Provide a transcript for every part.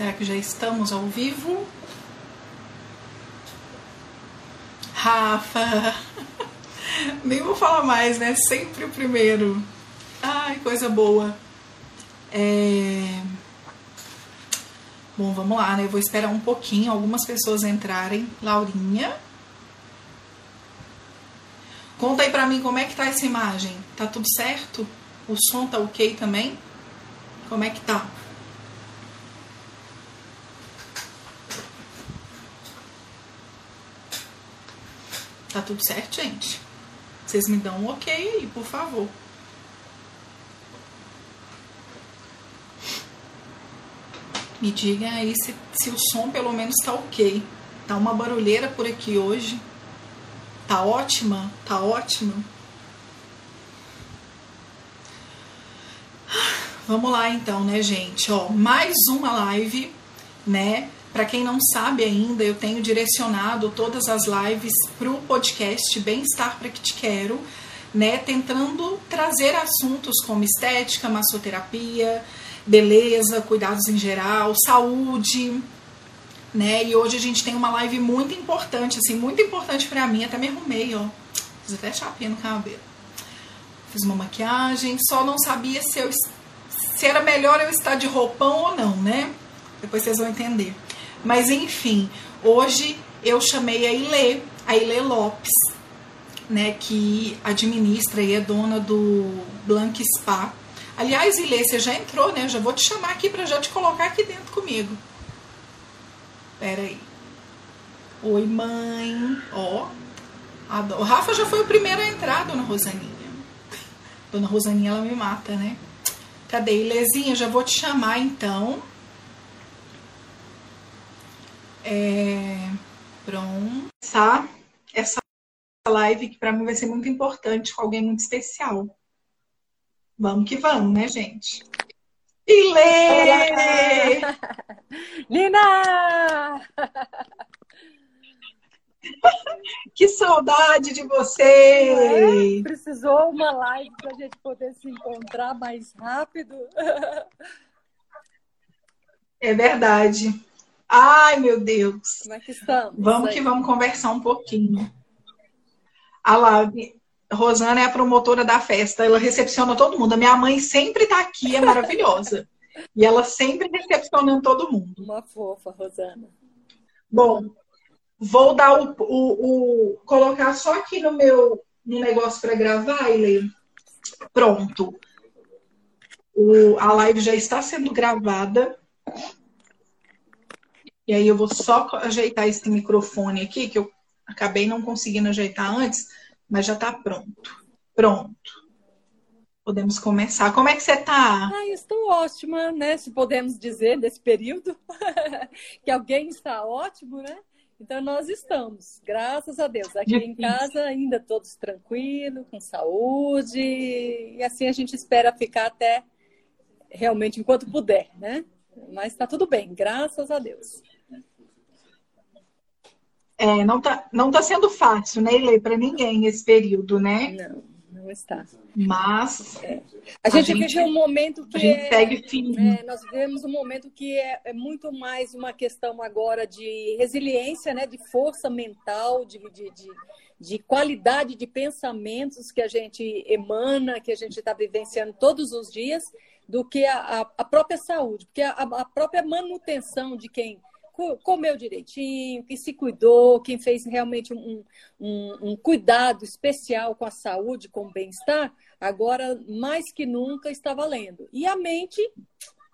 Será que já estamos ao vivo? Rafa! Nem vou falar mais, né? Sempre o primeiro. Ai, coisa boa. É... Bom, vamos lá, né? Eu vou esperar um pouquinho algumas pessoas entrarem. Laurinha. Conta aí pra mim como é que tá essa imagem. Tá tudo certo? O som tá ok também? Como é que tá? Tá tudo certo, gente? Vocês me dão um ok aí, por favor. Me digam aí se, se o som pelo menos tá ok. Tá uma barulheira por aqui hoje. Tá ótima? Tá ótima? Vamos lá então, né, gente? Ó, mais uma live, né? Para quem não sabe ainda, eu tenho direcionado todas as lives para o podcast Bem-Estar para que te quero, né? Tentando trazer assuntos como estética, massoterapia, beleza, cuidados em geral, saúde, né? E hoje a gente tem uma live muito importante, assim, muito importante para mim. Até me arrumei, ó. Fiz até chapinha no cabelo. Fiz uma maquiagem, só não sabia se, eu, se era melhor eu estar de roupão ou não, né? Depois vocês vão entender. Mas enfim, hoje eu chamei a Ilê, a Ilê Lopes, né, que administra e é dona do Blank Spa. Aliás, Ilê, você já entrou, né? Eu já vou te chamar aqui para já te colocar aqui dentro comigo. Pera aí. Oi, mãe. Ó. O Rafa já foi o primeiro a entrar, dona Rosaninha. Dona Rosaninha, ela me mata, né? Cadê? Ilezinha, já vou te chamar então. É, pronto. Essa live que para mim vai ser muito importante com alguém muito especial. Vamos que vamos, né, gente? Ilê! Lina! Que saudade de você! É, precisou uma live para a gente poder se encontrar mais rápido. É verdade. Ai, meu Deus. Como é que estamos? Vamos que vamos conversar um pouquinho. A lá, Rosana é a promotora da festa, ela recepciona todo mundo. A minha mãe sempre está aqui, é maravilhosa. e ela sempre recepcionando todo mundo. Uma fofa, Rosana. Bom, vou dar o, o, o colocar só aqui no meu no negócio para gravar, Ele. Pronto. O, a live já está sendo gravada. E aí eu vou só ajeitar esse microfone aqui, que eu acabei não conseguindo ajeitar antes, mas já está pronto. Pronto. Podemos começar. Como é que você está? Ah, estou ótima, né? Se podemos dizer, nesse período. que alguém está ótimo, né? Então nós estamos, graças a Deus. Aqui em casa ainda todos tranquilos, com saúde. E assim a gente espera ficar até realmente enquanto puder, né? Mas está tudo bem, graças a Deus. É, não está não tá sendo fácil, né, Ilê, para ninguém esse período, né? Não, não está. Mas é. a, a, gente, vive um momento que a gente segue firme. É, nós vivemos um momento que é, é, muito mais uma questão agora de resiliência, né, de força mental, de, de, de, de qualidade de pensamentos que a gente emana, que a gente está vivenciando todos os dias, do que a, a própria saúde, porque a, a própria manutenção de quem comeu direitinho, que se cuidou, quem fez realmente um, um, um cuidado especial com a saúde, com o bem-estar, agora mais que nunca está valendo. E a mente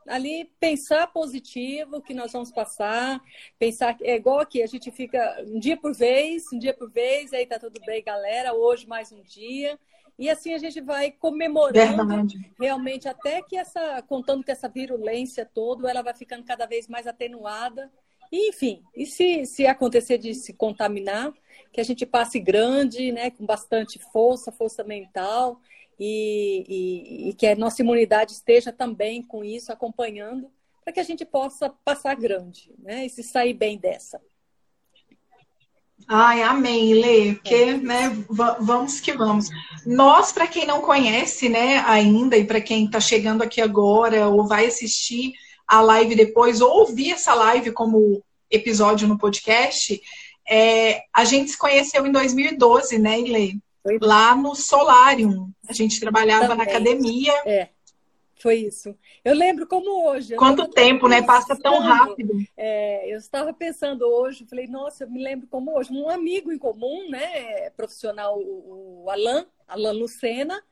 ali pensar positivo que nós vamos passar, pensar é igual aqui, a gente fica um dia por vez, um dia por vez, aí tá tudo bem, galera, hoje mais um dia. E assim a gente vai comemorando Verdade. realmente até que essa, contando que essa virulência toda, ela vai ficando cada vez mais atenuada enfim, e se, se acontecer de se contaminar, que a gente passe grande, né, com bastante força, força mental, e, e, e que a nossa imunidade esteja também com isso, acompanhando, para que a gente possa passar grande, né, e se sair bem dessa. Ai, amém, Lê, porque, é. né, vamos que vamos. Nós, para quem não conhece, né, ainda, e para quem está chegando aqui agora ou vai assistir, a live depois ou ouvir essa live como episódio no podcast, é, a gente se conheceu em 2012, né, Ilê? Lá no Solarium. A gente trabalhava Também. na academia. É. Foi isso. Eu lembro como hoje. Quanto tempo, né? Passa tão rápido. É, eu estava pensando hoje, falei, nossa, eu me lembro como hoje. Um amigo em comum, né? Profissional, o, o Alan, Alan Lucena.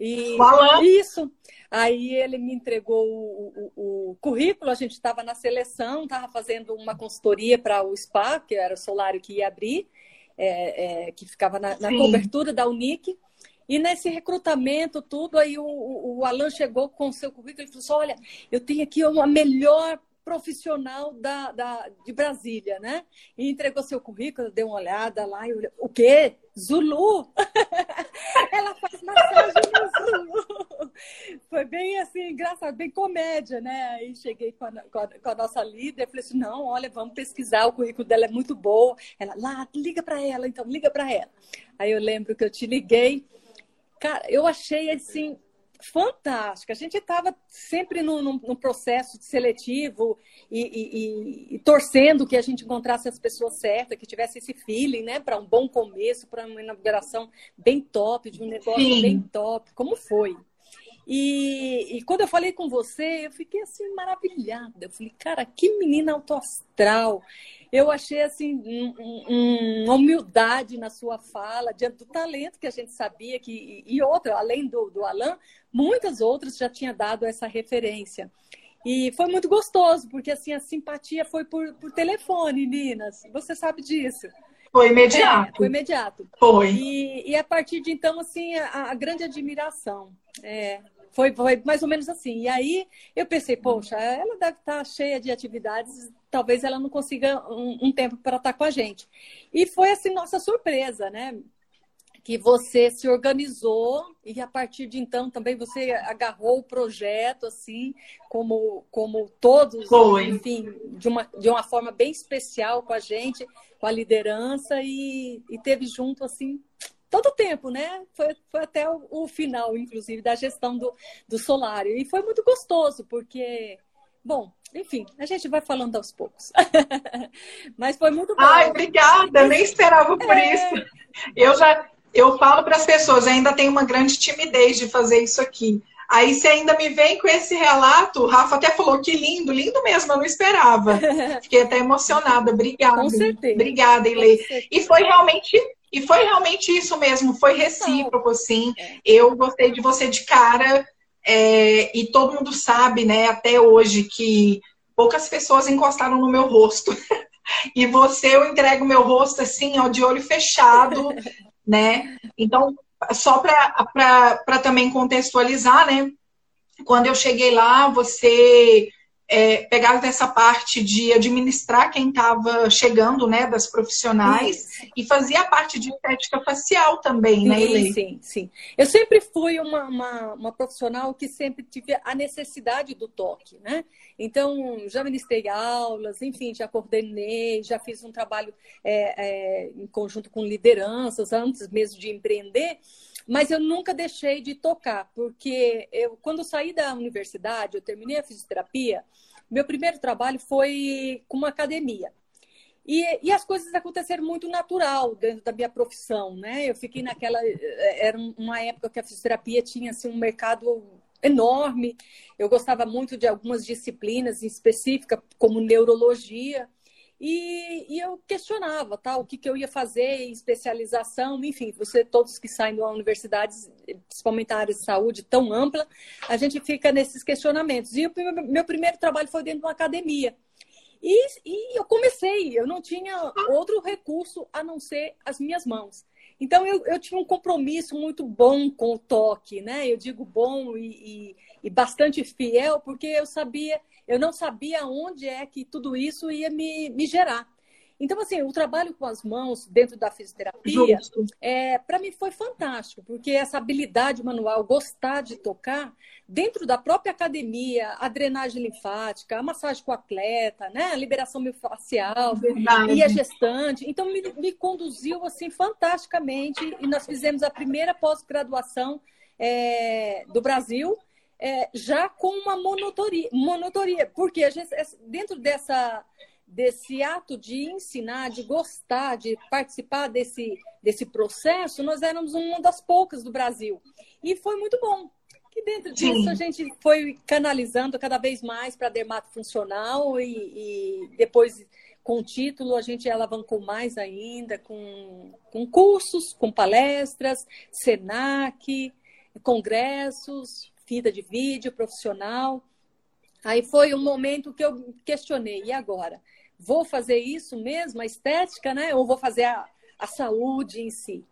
E o Alan. Isso. Aí ele me entregou o, o, o currículo, a gente estava na seleção, estava fazendo uma consultoria para o SPA, que era o solário que ia abrir, é, é, que ficava na, na cobertura da Unic. E nesse recrutamento, tudo, aí o, o Alan chegou com o seu currículo e falou assim: olha, eu tenho aqui uma melhor profissional da, da, de Brasília, né? E entregou seu currículo, deu uma olhada lá e olhou, o quê? Zulu? Ela faz massagem no Zulu. Foi bem assim, engraçado, bem comédia, né? Aí cheguei com a, com a, com a nossa líder falei assim: não, olha, vamos pesquisar, o currículo dela é muito bom. Ela, lá, liga para ela, então, liga para ela. Aí eu lembro que eu te liguei Cara, eu achei assim fantástica. A gente estava sempre no, processo seletivo e, e, e, e, torcendo que a gente encontrasse as pessoas certas, que tivesse esse feeling, né, para um bom começo, para uma inauguração bem top, de um negócio Sim. bem top. Como foi? E, e, quando eu falei com você, eu fiquei assim maravilhada. Eu falei, cara, que menina autoastral. Eu achei assim um, um, uma humildade na sua fala, diante do talento que a gente sabia que e outra, além do, do Alan, muitas outras já tinha dado essa referência. E foi muito gostoso, porque assim a simpatia foi por, por telefone, Ninas. Você sabe disso. Foi imediato. É, foi imediato. Foi. E, e, a partir de então, assim, a, a grande admiração. É, foi, foi mais ou menos assim. E aí eu pensei, poxa, ela deve estar cheia de atividades, talvez ela não consiga um, um tempo para estar com a gente. E foi assim nossa surpresa, né? que você se organizou e a partir de então também você agarrou o projeto assim como como todos Foi. enfim de uma de uma forma bem especial com a gente com a liderança e, e teve junto assim todo o tempo, né? Foi, foi até o, o, final, inclusive, da gestão do, do solário. E foi muito gostoso, porque, bom, enfim, a gente vai falando aos poucos. Mas foi muito bom. Ai, obrigada, nem esperava por é... isso. Eu já, eu falo para as pessoas, ainda tenho uma grande timidez de fazer isso aqui. Aí você ainda me vem com esse relato, o Rafa até falou que lindo, lindo mesmo, eu não esperava. Fiquei até emocionada. Obrigada. Com certeza. Obrigada, Ilê. E foi realmente e foi realmente isso mesmo, foi recíproco, assim. É. Eu gostei de você de cara, é, e todo mundo sabe, né, até hoje, que poucas pessoas encostaram no meu rosto. e você, eu entrego meu rosto assim, ó, de olho fechado, né? Então, só para também contextualizar, né? Quando eu cheguei lá, você é, pegava dessa parte de administrar quem estava chegando, né, das profissionais, Isso. e fazia parte de estética facial também, né, sim, né, Sim, sim. Eu sempre fui uma, uma, uma, profissional que sempre tive a necessidade do toque, né? Então, já ministrei aulas, enfim, já coordenei, já fiz um trabalho é, é, em conjunto com lideranças, antes mesmo de empreender, mas eu nunca deixei de tocar, porque eu, quando saí da universidade, eu terminei a fisioterapia, meu primeiro trabalho foi com uma academia. E, e, as coisas aconteceram muito natural dentro da minha profissão, né? Eu fiquei naquela... Era uma época que a fisioterapia tinha, assim, um mercado enorme. Eu gostava muito de algumas disciplinas em específica, como neurologia. E, e, eu questionava tá, o que, que eu ia fazer especialização, enfim, você, todos que saem da universidade, principalmente a área de saúde tão ampla, a gente fica nesses questionamentos. E o meu primeiro trabalho foi dentro de uma academia. E, e eu comecei, eu não tinha outro recurso a não ser as minhas mãos. Então eu, eu tinha um compromisso muito bom com o toque, né? Eu digo bom e, e, e bastante fiel, porque eu sabia eu não sabia onde é que tudo isso ia me, me gerar. Então, assim, o trabalho com as mãos dentro da fisioterapia, é, para mim foi fantástico, porque essa habilidade manual, gostar de tocar, dentro da própria academia, a drenagem linfática, a massagem com o atleta, né, a liberação miofascial e a gestante. Então, me, me, conduziu, assim, fantasticamente, e nós fizemos a primeira pós-graduação é, do Brasil, é, já com uma monotoria, monotoria porque a gente, dentro dessa desse ato de ensinar, de gostar, de participar desse, desse processo, nós éramos uma das poucas do Brasil. E foi muito bom. E dentro disso Sim. a gente foi canalizando cada vez mais para dermato funcional e, e, depois com o título a gente alavancou mais ainda com, com cursos, com palestras, Senac, congressos, fita de vídeo profissional. Aí foi um momento que eu questionei, e agora? vou fazer isso mesmo, a estética, né? Ou vou fazer a, a saúde em si?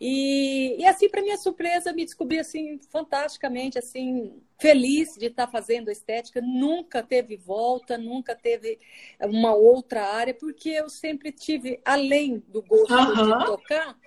E, e assim, para minha surpresa, me descobri assim fantasticamente, assim feliz de estar fazendo a estética. Nunca teve volta, nunca teve uma outra área, porque eu sempre tive, além do gosto uhum. de tocar,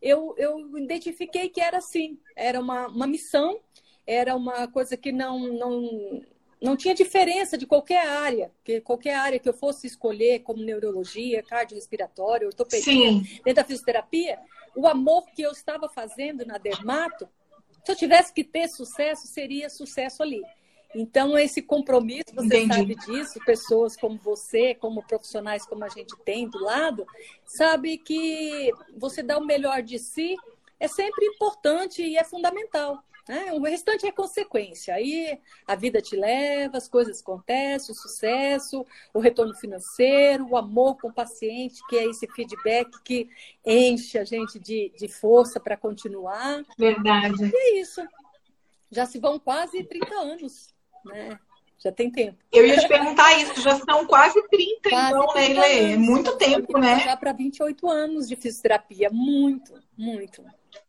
eu, eu identifiquei que era assim, era uma, uma missão, era uma coisa que não, não não tinha diferença de qualquer área, que qualquer área que eu fosse escolher, como neurologia, cardiorrespiratória, ortopedia, Sim. dentro da fisioterapia, o amor que eu estava fazendo na dermato, se eu tivesse que ter sucesso, seria sucesso ali. Então, esse compromisso, você Entendi. sabe disso, pessoas como você, como profissionais como a gente tem do lado, sabe que você dá o melhor de si é sempre importante e é fundamental. Né? O restante é consequência. Aí a vida te leva, as coisas acontecem, o sucesso, o retorno financeiro, o amor com o paciente, que é esse feedback que enche a gente de, de força para continuar. Verdade. E é isso. Já se vão quase 30 anos, né? Já tem tempo. Eu ia te perguntar isso, já são quase 30, quase então, 30 né, Lê? É muito tempo, né? Já para 28 anos de fisioterapia. Muito, muito.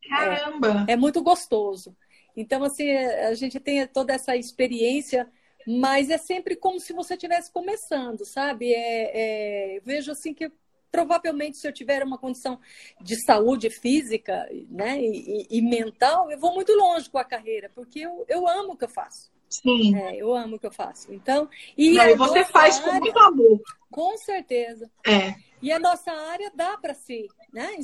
Caramba! É, é muito gostoso. Então, assim, a gente tem toda essa experiência, mas é sempre como se você estivesse começando, sabe? É, é, vejo assim que provavelmente se eu tiver uma condição de saúde física né, e, e, mental, eu vou muito longe com a carreira, porque eu, eu amo o que eu faço. Sim. É, eu amo o que eu faço. Então, e, Não, você faz área, com muito amor. Com certeza. É. E a nossa área dá para si, né?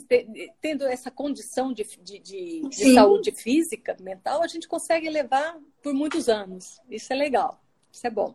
Tendo essa condição de, de, de, de, saúde física, mental, a gente consegue levar por muitos anos. Isso é legal, isso é bom.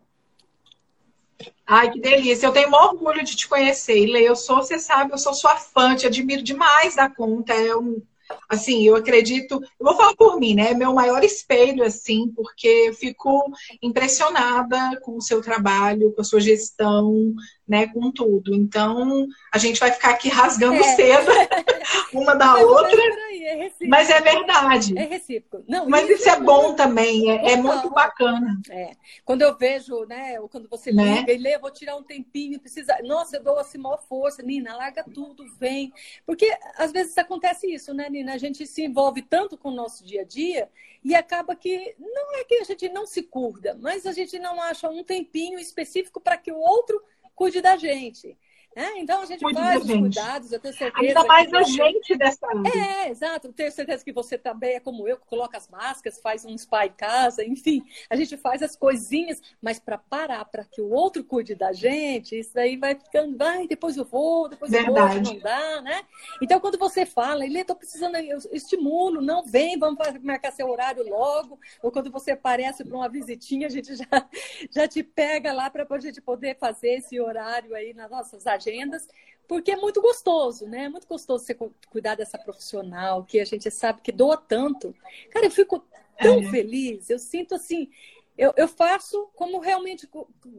Ai, que delícia. Eu tenho o orgulho de te conhecer, Lê. Eu sou, você sabe, eu sou sua fã, te admiro demais da conta. É um, assim, eu acredito, eu vou falar por mim, né? Meu maior espelho, assim, porque eu fico impressionada com o seu trabalho, com a sua gestão, né, com tudo. Então, a gente vai ficar aqui rasgando é. cedo uma da mas outra. É mas é verdade. É recíproco. Não, mas isso, isso é, é bom também, é, é, muito bacana. É. Quando eu vejo, né, ou quando você né? liga e lê, vou tirar um tempinho, precisa. Nossa, eu dou assim maior força, Nina, larga tudo, vem. Porque às vezes acontece isso, né, Nina? A gente se envolve tanto com o nosso dia a dia e acaba que não é que a gente não se curda, mas a gente não acha um tempinho específico para que o outro cuide da gente. É, então a gente faz os cuidados, eu tenho certeza. Ainda mais a gente dessa área. É, exato. Tenho certeza que você também é como eu, que coloca as máscaras, faz um spa em casa, enfim, a gente faz as coisinhas, mas para parar, para que o outro cuide da gente, isso aí vai ficando, vai, depois eu vou, depois Verdade. eu vou, não dá, né? Então quando você fala, ele estou precisando, eu estimulo, não vem, vamos marcar seu horário logo, ou quando você aparece para uma visitinha, a gente já, já te pega lá para a gente poder fazer esse horário aí nas nossas agendas agendas, porque é muito gostoso, né? É muito gostoso você cuidar dessa profissional que a gente sabe que doa tanto. Cara, eu fico tão é. feliz, eu sinto assim, eu, eu, faço como realmente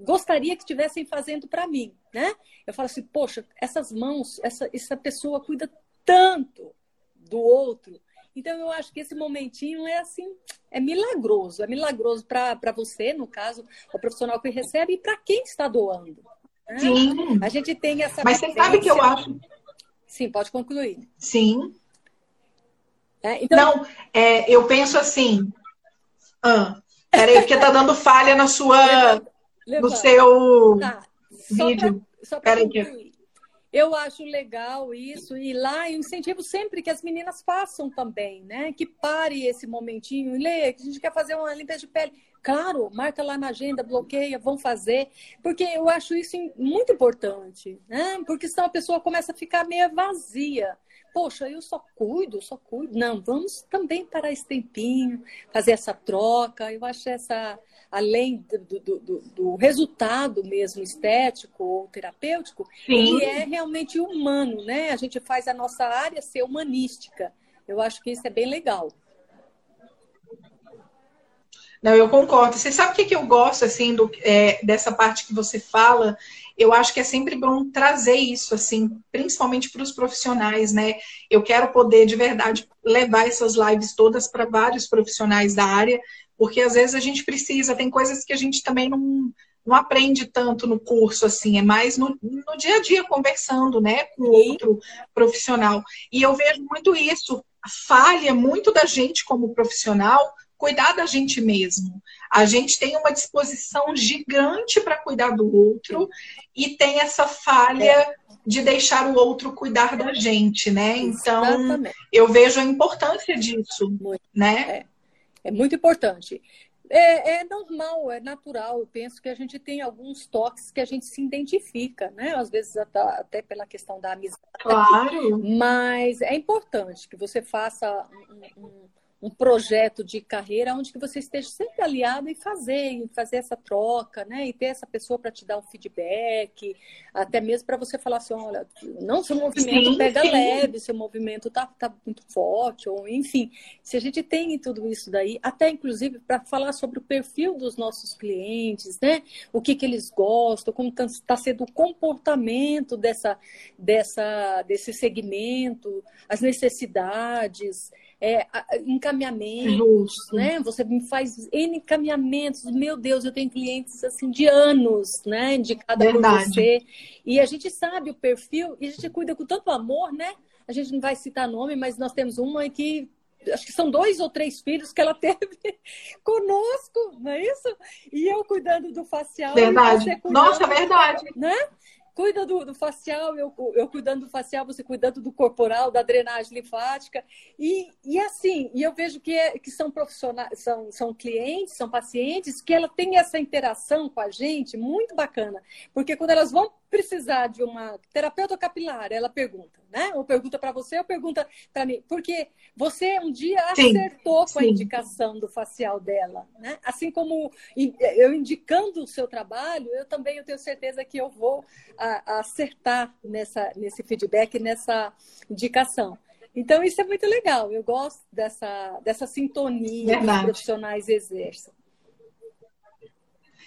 gostaria que estivessem fazendo para mim, né? Eu falo assim, poxa, essas mãos, essa, essa pessoa cuida tanto do outro. Então eu acho que esse momentinho é assim, é milagroso, é milagroso para você, no caso, o profissional que recebe e para quem está doando. Sim. A gente tem essa. Mas você sabe que eu acho. Sim, pode concluir. Sim. É, então... Não, é, eu penso assim. Ah, peraí, porque tá dando falha na sua. Levanta. No seu tá. vídeo. Só para concluir. Eu acho legal isso, e lá eu incentivo sempre que as meninas façam também, né? Que pare esse momentinho, lê, que a gente quer fazer uma limpeza de pele. Claro, marca lá na agenda, bloqueia, vão fazer, porque eu acho isso muito importante, né? Porque senão a pessoa começa a ficar meio vazia poxa, eu só cuido, só cuido. Não, vamos também parar esse tempinho, fazer essa troca. Eu acho essa, além do, do, do, do resultado mesmo estético ou terapêutico, Sim. ele é realmente humano, né? A gente faz a nossa área ser humanística. Eu acho que isso é bem legal. Não, eu concordo. Você sabe o que, que eu gosto, assim, do, é, dessa parte que você fala? Eu acho que é sempre bom trazer isso, assim, principalmente para os profissionais, né? Eu quero poder, de verdade, levar essas lives todas para vários profissionais da área, porque às vezes a gente precisa, tem coisas que a gente também não, não aprende tanto no curso, assim, é mais no, no dia a dia, conversando, né, com outro profissional. E eu vejo muito isso, falha muito da gente como profissional cuidar da gente mesmo. A gente tem uma disposição gigante para cuidar do outro e tem essa falha é. de deixar o outro cuidar da gente, né? Então, Exatamente. eu vejo a importância disso, muito. né? É. é muito importante. É, é, normal, é natural. Eu penso que a gente tem alguns toques que a gente se identifica, né? Às vezes até, até pela questão da amizade. Claro. Mas é importante que você faça um, um um projeto de carreira onde que você esteja sempre aliado e fazer, fazer essa troca, né? E ter essa pessoa para te dar um feedback, até mesmo para você falar assim, olha, não seu movimento sim, pega sim. leve, seu movimento tá, tá muito forte, ou enfim, se a gente tem tudo isso daí, até inclusive para falar sobre o perfil dos nossos clientes, né? O que que eles gostam, como está tá sendo o comportamento dessa, dessa, desse segmento, as necessidades, é, encaminhamentos, Justo. né? Você me faz N encaminhamentos. Meu Deus, eu tenho clientes assim de anos, né? Indicada por você. E a gente sabe o perfil e a gente cuida com tanto amor, né? A gente não vai citar nome, mas nós temos uma que acho que são dois ou três filhos que ela teve conosco, não é isso? E eu cuidando do facial. Verdade. Nossa, verdade. Né? Cuida do, do facial, eu, eu cuidando do facial, você cuidando do corporal, da drenagem linfática. E, e assim, e eu vejo que, é, que são profissionais, são, são clientes, são pacientes, que ela tem essa interação com a gente muito bacana. Porque quando elas vão precisar de uma terapeuta capilar, ela pergunta, né? Ou pergunta para você, ou pergunta para mim. Porque você um dia acertou sim, com a sim. indicação do facial dela, né? Assim como eu indicando o seu trabalho, eu também eu tenho certeza que eu vou a, a acertar nessa, nesse feedback, nessa indicação. Então, isso é muito legal. Eu gosto dessa, dessa sintonia Verdade. que os profissionais exercem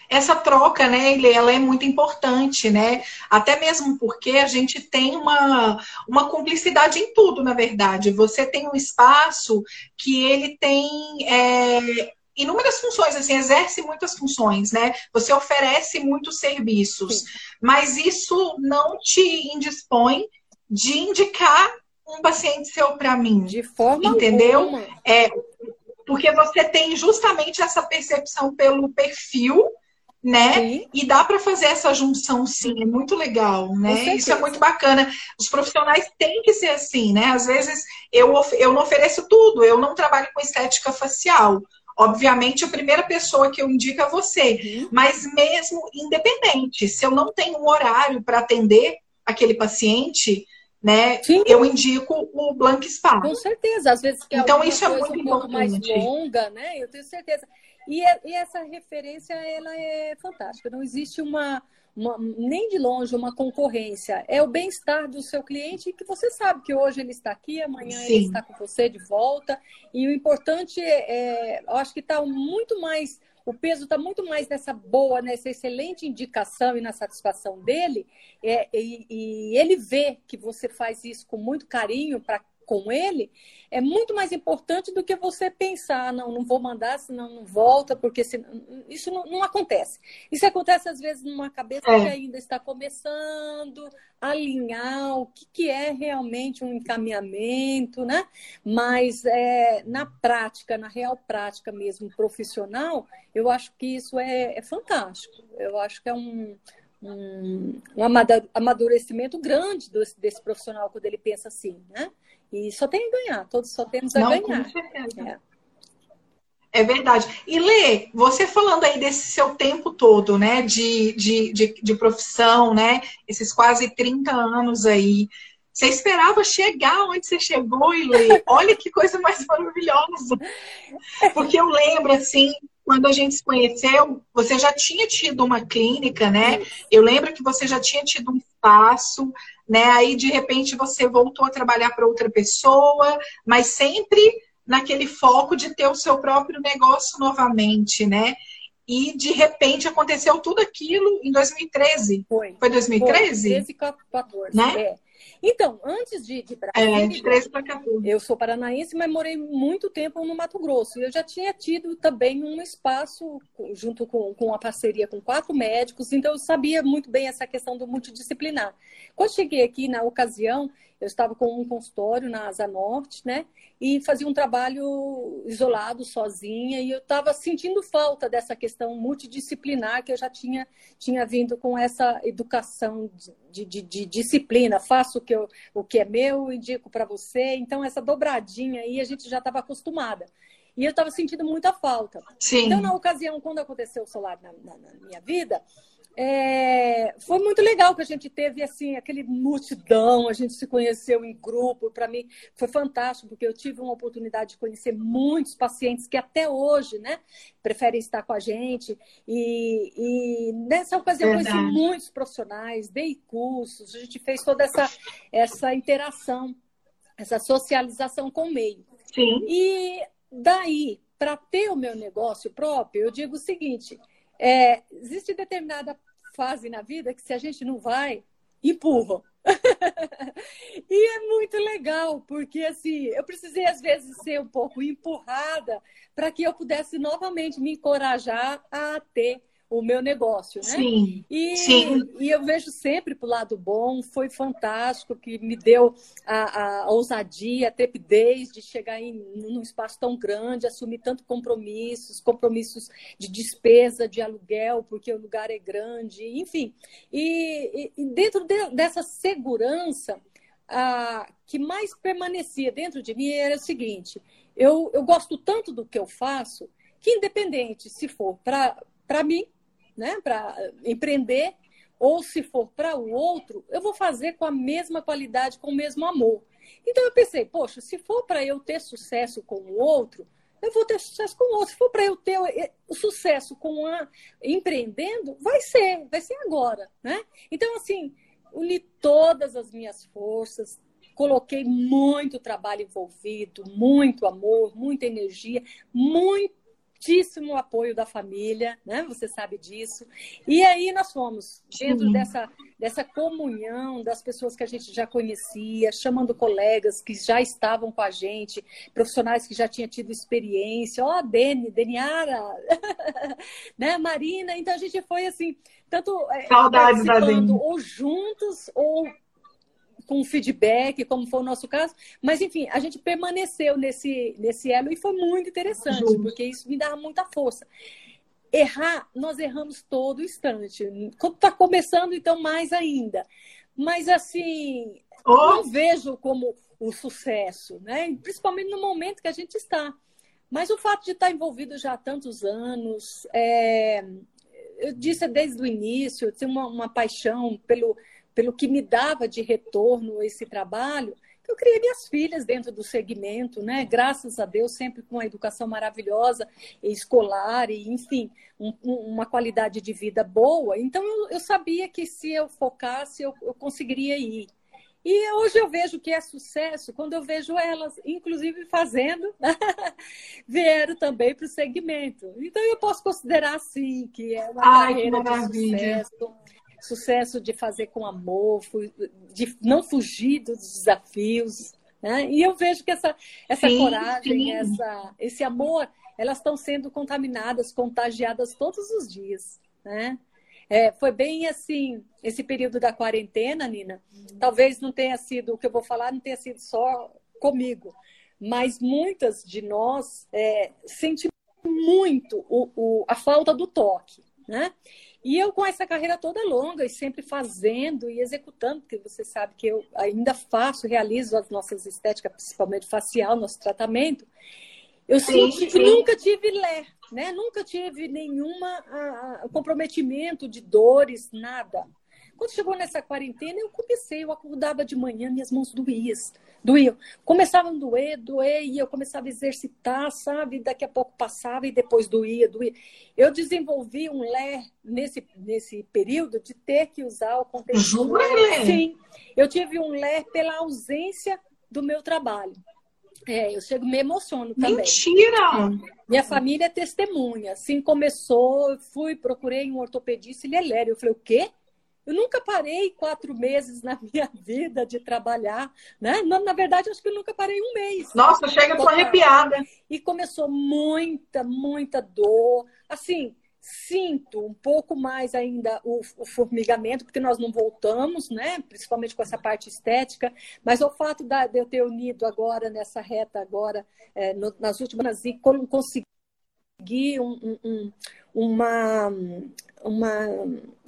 essa troca, né, ela é muito importante, né? Até mesmo porque a gente tem uma, uma cumplicidade em tudo, na verdade. Você tem um espaço que ele tem é, inúmeras funções, assim, exerce muitas funções, né? Você oferece muitos serviços, Sim. mas isso não te indispõe de indicar um paciente seu para mim. De forma entendeu? Alguma. É, porque você tem justamente essa percepção pelo perfil né? Sim. E dá para fazer essa junção, sim, é muito legal, né? Isso é muito bacana. Os profissionais têm que ser assim, né? Às vezes eu, eu não ofereço tudo, eu não trabalho com estética facial. Obviamente, a primeira pessoa que eu indico é você, uhum. mas mesmo independente, se eu não tenho um horário para atender aquele paciente, né? Sim. Eu indico o Blank Spa. Com certeza, às vezes que é então isso é muito um importante. mais longa, né? Eu tenho certeza. E, é, e, essa referência ela é fantástica. Não existe uma, uma, nem de longe uma concorrência. É o bem-estar do seu cliente que você sabe que hoje ele está aqui, amanhã Sim. ele está com você de volta. E o importante é, é eu acho que está muito mais o peso está muito mais nessa boa, nessa excelente indicação e na satisfação dele, é, e, e, ele vê que você faz isso com muito carinho para com ele, é muito mais importante do que você pensar, não, não vou mandar, senão não volta, porque isso não, não, acontece. Isso acontece às vezes numa cabeça é. que ainda está começando a alinhar o que, que é realmente um encaminhamento, né? Mas é, na prática, na real prática mesmo profissional, eu acho que isso é, é fantástico. Eu acho que é um, um, um amadurecimento grande desse, desse, profissional quando ele pensa assim, né? E só tem a ganhar, todos só temos a Não, ganhar. Com certeza. É. É verdade. E Lê, você falando aí desse seu tempo todo, né, de, de, de, de, profissão, né, esses quase 30 anos aí, você esperava chegar onde você chegou, e? Olha que coisa mais maravilhosa. Porque eu lembro, assim, quando a gente se conheceu, você já tinha tido uma clínica, né? Eu lembro que você já tinha tido um espaço, né? Aí de repente você voltou a trabalhar para outra pessoa, mas sempre naquele foco de ter o seu próprio negócio novamente, né? E de repente aconteceu tudo aquilo em 2013. Foi. Foi 2013? Foi, 13 14. Né? É. Então, antes de, de Brasília, é, de 13 para 14. eu sou paranaense, mas morei muito tempo no Mato Grosso. Eu já tinha tido também um espaço junto com, com a parceria com quatro médicos, então eu sabia muito bem essa questão do multidisciplinar. Quando cheguei aqui, na ocasião, eu estava com um consultório na Asa Norte, né? E fazia um trabalho isolado, sozinha, e eu estava sentindo falta dessa questão multidisciplinar que eu já tinha, tinha vindo com essa educação de, de, de disciplina. Faço o que, eu, o que é meu, indico para você. Então, essa dobradinha aí a gente já estava acostumada. E eu estava sentindo muita falta. Sim. Então, na ocasião, quando aconteceu o solar na, na, na minha vida, é, foi muito legal que a gente teve assim aquele multidão, a gente se conheceu em grupo. Para mim foi fantástico porque eu tive uma oportunidade de conhecer muitos pacientes que até hoje, né, preferem estar com a gente. E, e nessa ocasião Verdade. conheci muitos profissionais, dei cursos, a gente fez toda essa essa interação, essa socialização com o meio. Sim. E daí para ter o meu negócio próprio, eu digo o seguinte. É, existe determinada fase na vida que se a gente não vai, empurram. e é muito legal, porque assim, eu precisei às vezes ser um pouco empurrada para que eu pudesse novamente me encorajar a ter o meu negócio, né? Sim. E, sim. e eu vejo sempre para o lado bom, foi fantástico, que me deu a, a ousadia, a trepidez de chegar em num espaço tão grande, assumir tanto compromissos, compromissos de despesa, de aluguel, porque o lugar é grande, enfim. E, e, e dentro de, dessa segurança, a, que mais permanecia dentro de mim era o seguinte: eu, eu gosto tanto do que eu faço que, independente se for para mim, né, para empreender, ou se for para o outro, eu vou fazer com a mesma qualidade, com o mesmo amor. Então eu pensei, poxa, se for para eu ter sucesso com o outro, eu vou ter sucesso com o outro. Se for para eu ter o sucesso com a empreendendo, vai ser, vai ser agora, né? Então assim, uni todas as minhas forças, coloquei muito trabalho envolvido, muito amor, muita energia, muito muitíssimo apoio da família, né? Você sabe disso. E aí nós fomos dentro dessa, dessa comunhão das pessoas que a gente já conhecia, chamando colegas que já estavam com a gente, profissionais que já tinham tido experiência, ó, oh, Deni, Deniara, né, Marina. Então a gente foi assim, tanto é, Saudades ou juntos ou com feedback, como foi o nosso caso. Mas, enfim, a gente permaneceu nesse, nesse elo e foi muito interessante, Justo. porque isso me dava muita força. Errar, nós erramos todo instante. Quando está começando, então, mais ainda. Mas, assim, oh. não vejo como o sucesso, né? principalmente no momento que a gente está. Mas o fato de estar envolvido já há tantos anos, é... eu disse desde o início, eu tenho uma, uma paixão pelo, pelo que me dava de retorno esse trabalho, eu criei minhas filhas dentro do segmento, né? Graças a Deus, sempre com uma educação maravilhosa, escolar e, enfim, um, uma qualidade de vida boa. Então, eu, eu sabia que se eu focasse, eu, eu conseguiria ir. E hoje eu vejo que é sucesso quando eu vejo elas, inclusive fazendo, vieram também para o segmento. Então eu posso considerar assim que é uma Ai, carreira de sucesso sucesso de fazer com amor, de não fugir dos desafios. Né? E eu vejo que essa, essa sim, coragem, sim. Essa, esse amor, elas estão sendo contaminadas, contagiadas todos os dias. Né? É, foi bem assim, esse período da quarentena, Nina. Talvez não tenha sido, o que eu vou falar não tenha sido só comigo, mas muitas de nós é, sentem muito o, o, a falta do toque. Né? E eu com essa carreira toda longa e sempre fazendo e executando, porque você sabe que eu ainda faço, realizo as nossas estéticas, principalmente facial, nosso tratamento. Eu sim, sim. nunca tive ler, né? Nunca tive nenhuma a, comprometimento de dores, nada. Quando chegou nessa quarentena, eu comecei, eu acordava de manhã, minhas mãos doíam, doíam. Começavam a doer, doer, e eu começava a exercitar, sabe? Daqui a pouco passava e depois doía, doía. Eu desenvolvi um ler nesse, nesse período de ter que usar o conteúdo. Sim, eu tive um ler pela ausência do meu trabalho. É, eu chego me emociono também. Mentira! Minha família é testemunha. Assim começou, fui, procurei um ortopedista, ele é lério. Eu falei, o quê? Eu nunca parei quatro meses na minha vida de trabalhar, né? Na, na verdade, acho que eu nunca parei um mês. Nossa, chega, tô arrepiada. E começou muita, muita dor. Assim, sinto um pouco mais ainda o, o, formigamento, porque nós não voltamos, né? Principalmente com essa parte estética, mas o fato da, de eu ter unido agora nessa reta agora, é, no, nas últimas e conseguir um, um, uma, uma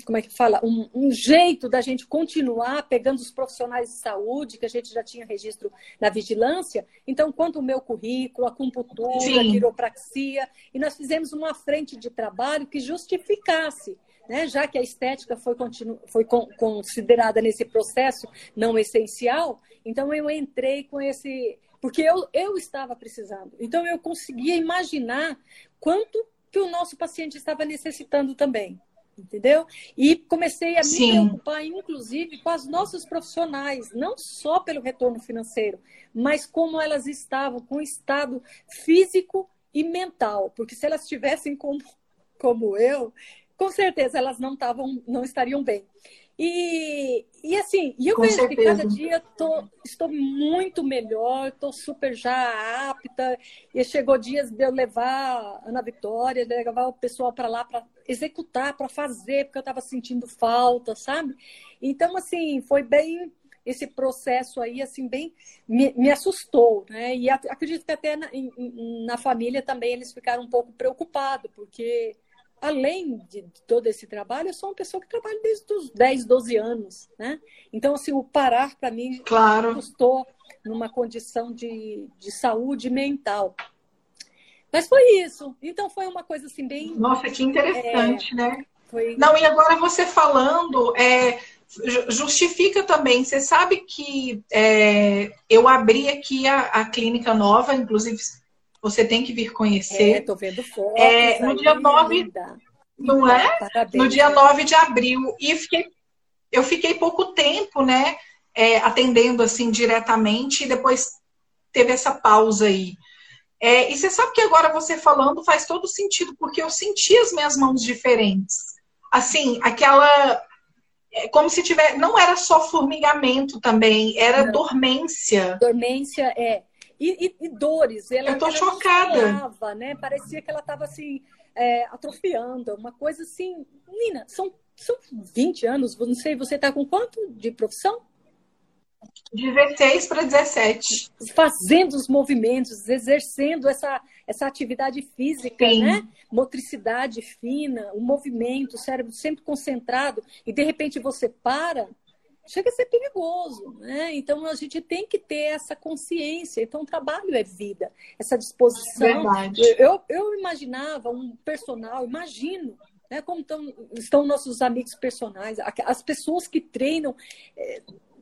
como é que fala um, um, jeito da gente continuar pegando os profissionais de saúde que a gente já tinha registro na vigilância então quanto o meu currículo acupuntura Sim. quiropraxia e nós fizemos uma frente de trabalho que justificasse né, já que a estética foi, continu, foi con, considerada nesse processo não essencial, então eu entrei com esse. Porque eu, eu estava precisando. Então eu conseguia imaginar quanto que o nosso paciente estava necessitando também. Entendeu? E comecei a me Sim. preocupar, inclusive, com as nossas profissionais, não só pelo retorno financeiro, mas como elas estavam com o estado físico e mental. Porque se elas tivessem como, como eu, com certeza elas não, tavam, não estariam bem. E, e assim, eu Com vejo certeza. que cada dia tô, estou muito melhor, estou super já apta. E chegou dias de eu levar a Ana Vitória, de levar o pessoal para lá para executar, para fazer, porque eu estava sentindo falta, sabe? Então, assim, foi bem esse processo aí, assim, bem me, me assustou, né? E acredito que até na, na família também eles ficaram um pouco preocupados, porque além de, todo esse trabalho, eu sou uma pessoa que trabalha desde os 10, 12 anos, né? Então, assim, o parar para mim claro. custou numa condição de, de saúde mental. Mas foi isso. Então, foi uma coisa assim bem... Nossa, que interessante, é, né? Foi... Não, e agora você falando, é, justifica também. Você sabe que é, eu abri aqui a, a clínica nova, inclusive você tem que vir conhecer. É, tô vendo fotos. É, no dia 9, não é? Parabéns. No dia 9 de abril. E fiquei, eu fiquei pouco tempo, né? É, atendendo assim diretamente, e depois teve essa pausa aí. É, e você sabe que agora você falando faz todo sentido, porque eu senti as minhas mãos diferentes. Assim, aquela. É, como se tiver. Não era só formigamento também, era não. dormência. Dormência, é. E, e, e dores. Ela, eu tô chocada. né? Parecia que ela estava assim, é, atrofiando, uma coisa assim. Menina, são, são 20 anos, não sei, você está com quanto de profissão? 16 para 17. Fazendo os movimentos, exercendo essa, essa atividade física, Sim. né? Motricidade fina, o movimento, o cérebro sempre concentrado, e de repente você para, chega a ser perigoso, né? Então a gente tem que ter essa consciência. Então o trabalho é vida, essa disposição. Verdade. Eu, eu imaginava um personal, imagino, né? Como tão, estão nossos amigos personagens, as pessoas que treinam. É,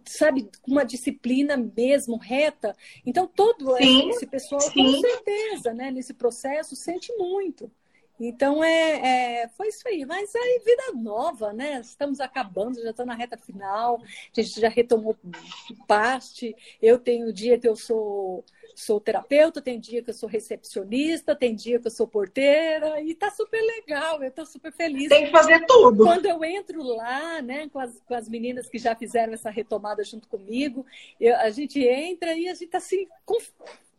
sabe, uma disciplina mesmo reta. Então, todo sim, esse pessoal, sim. com certeza, né, nesse processo, sente muito. Então é, é, foi isso aí. Mas aí, vida nova, né? Estamos acabando, já estou na reta final, a gente já retomou parte. Eu tenho dia que eu sou, sou terapeuta, tem dia que eu sou recepcionista, tem dia que eu sou porteira, e tá super legal, eu estou super feliz. Tem que fazer tudo. Quando eu entro lá, né, com as, com as meninas que já fizeram essa retomada junto comigo, eu, a gente entra e a gente tá assim. Com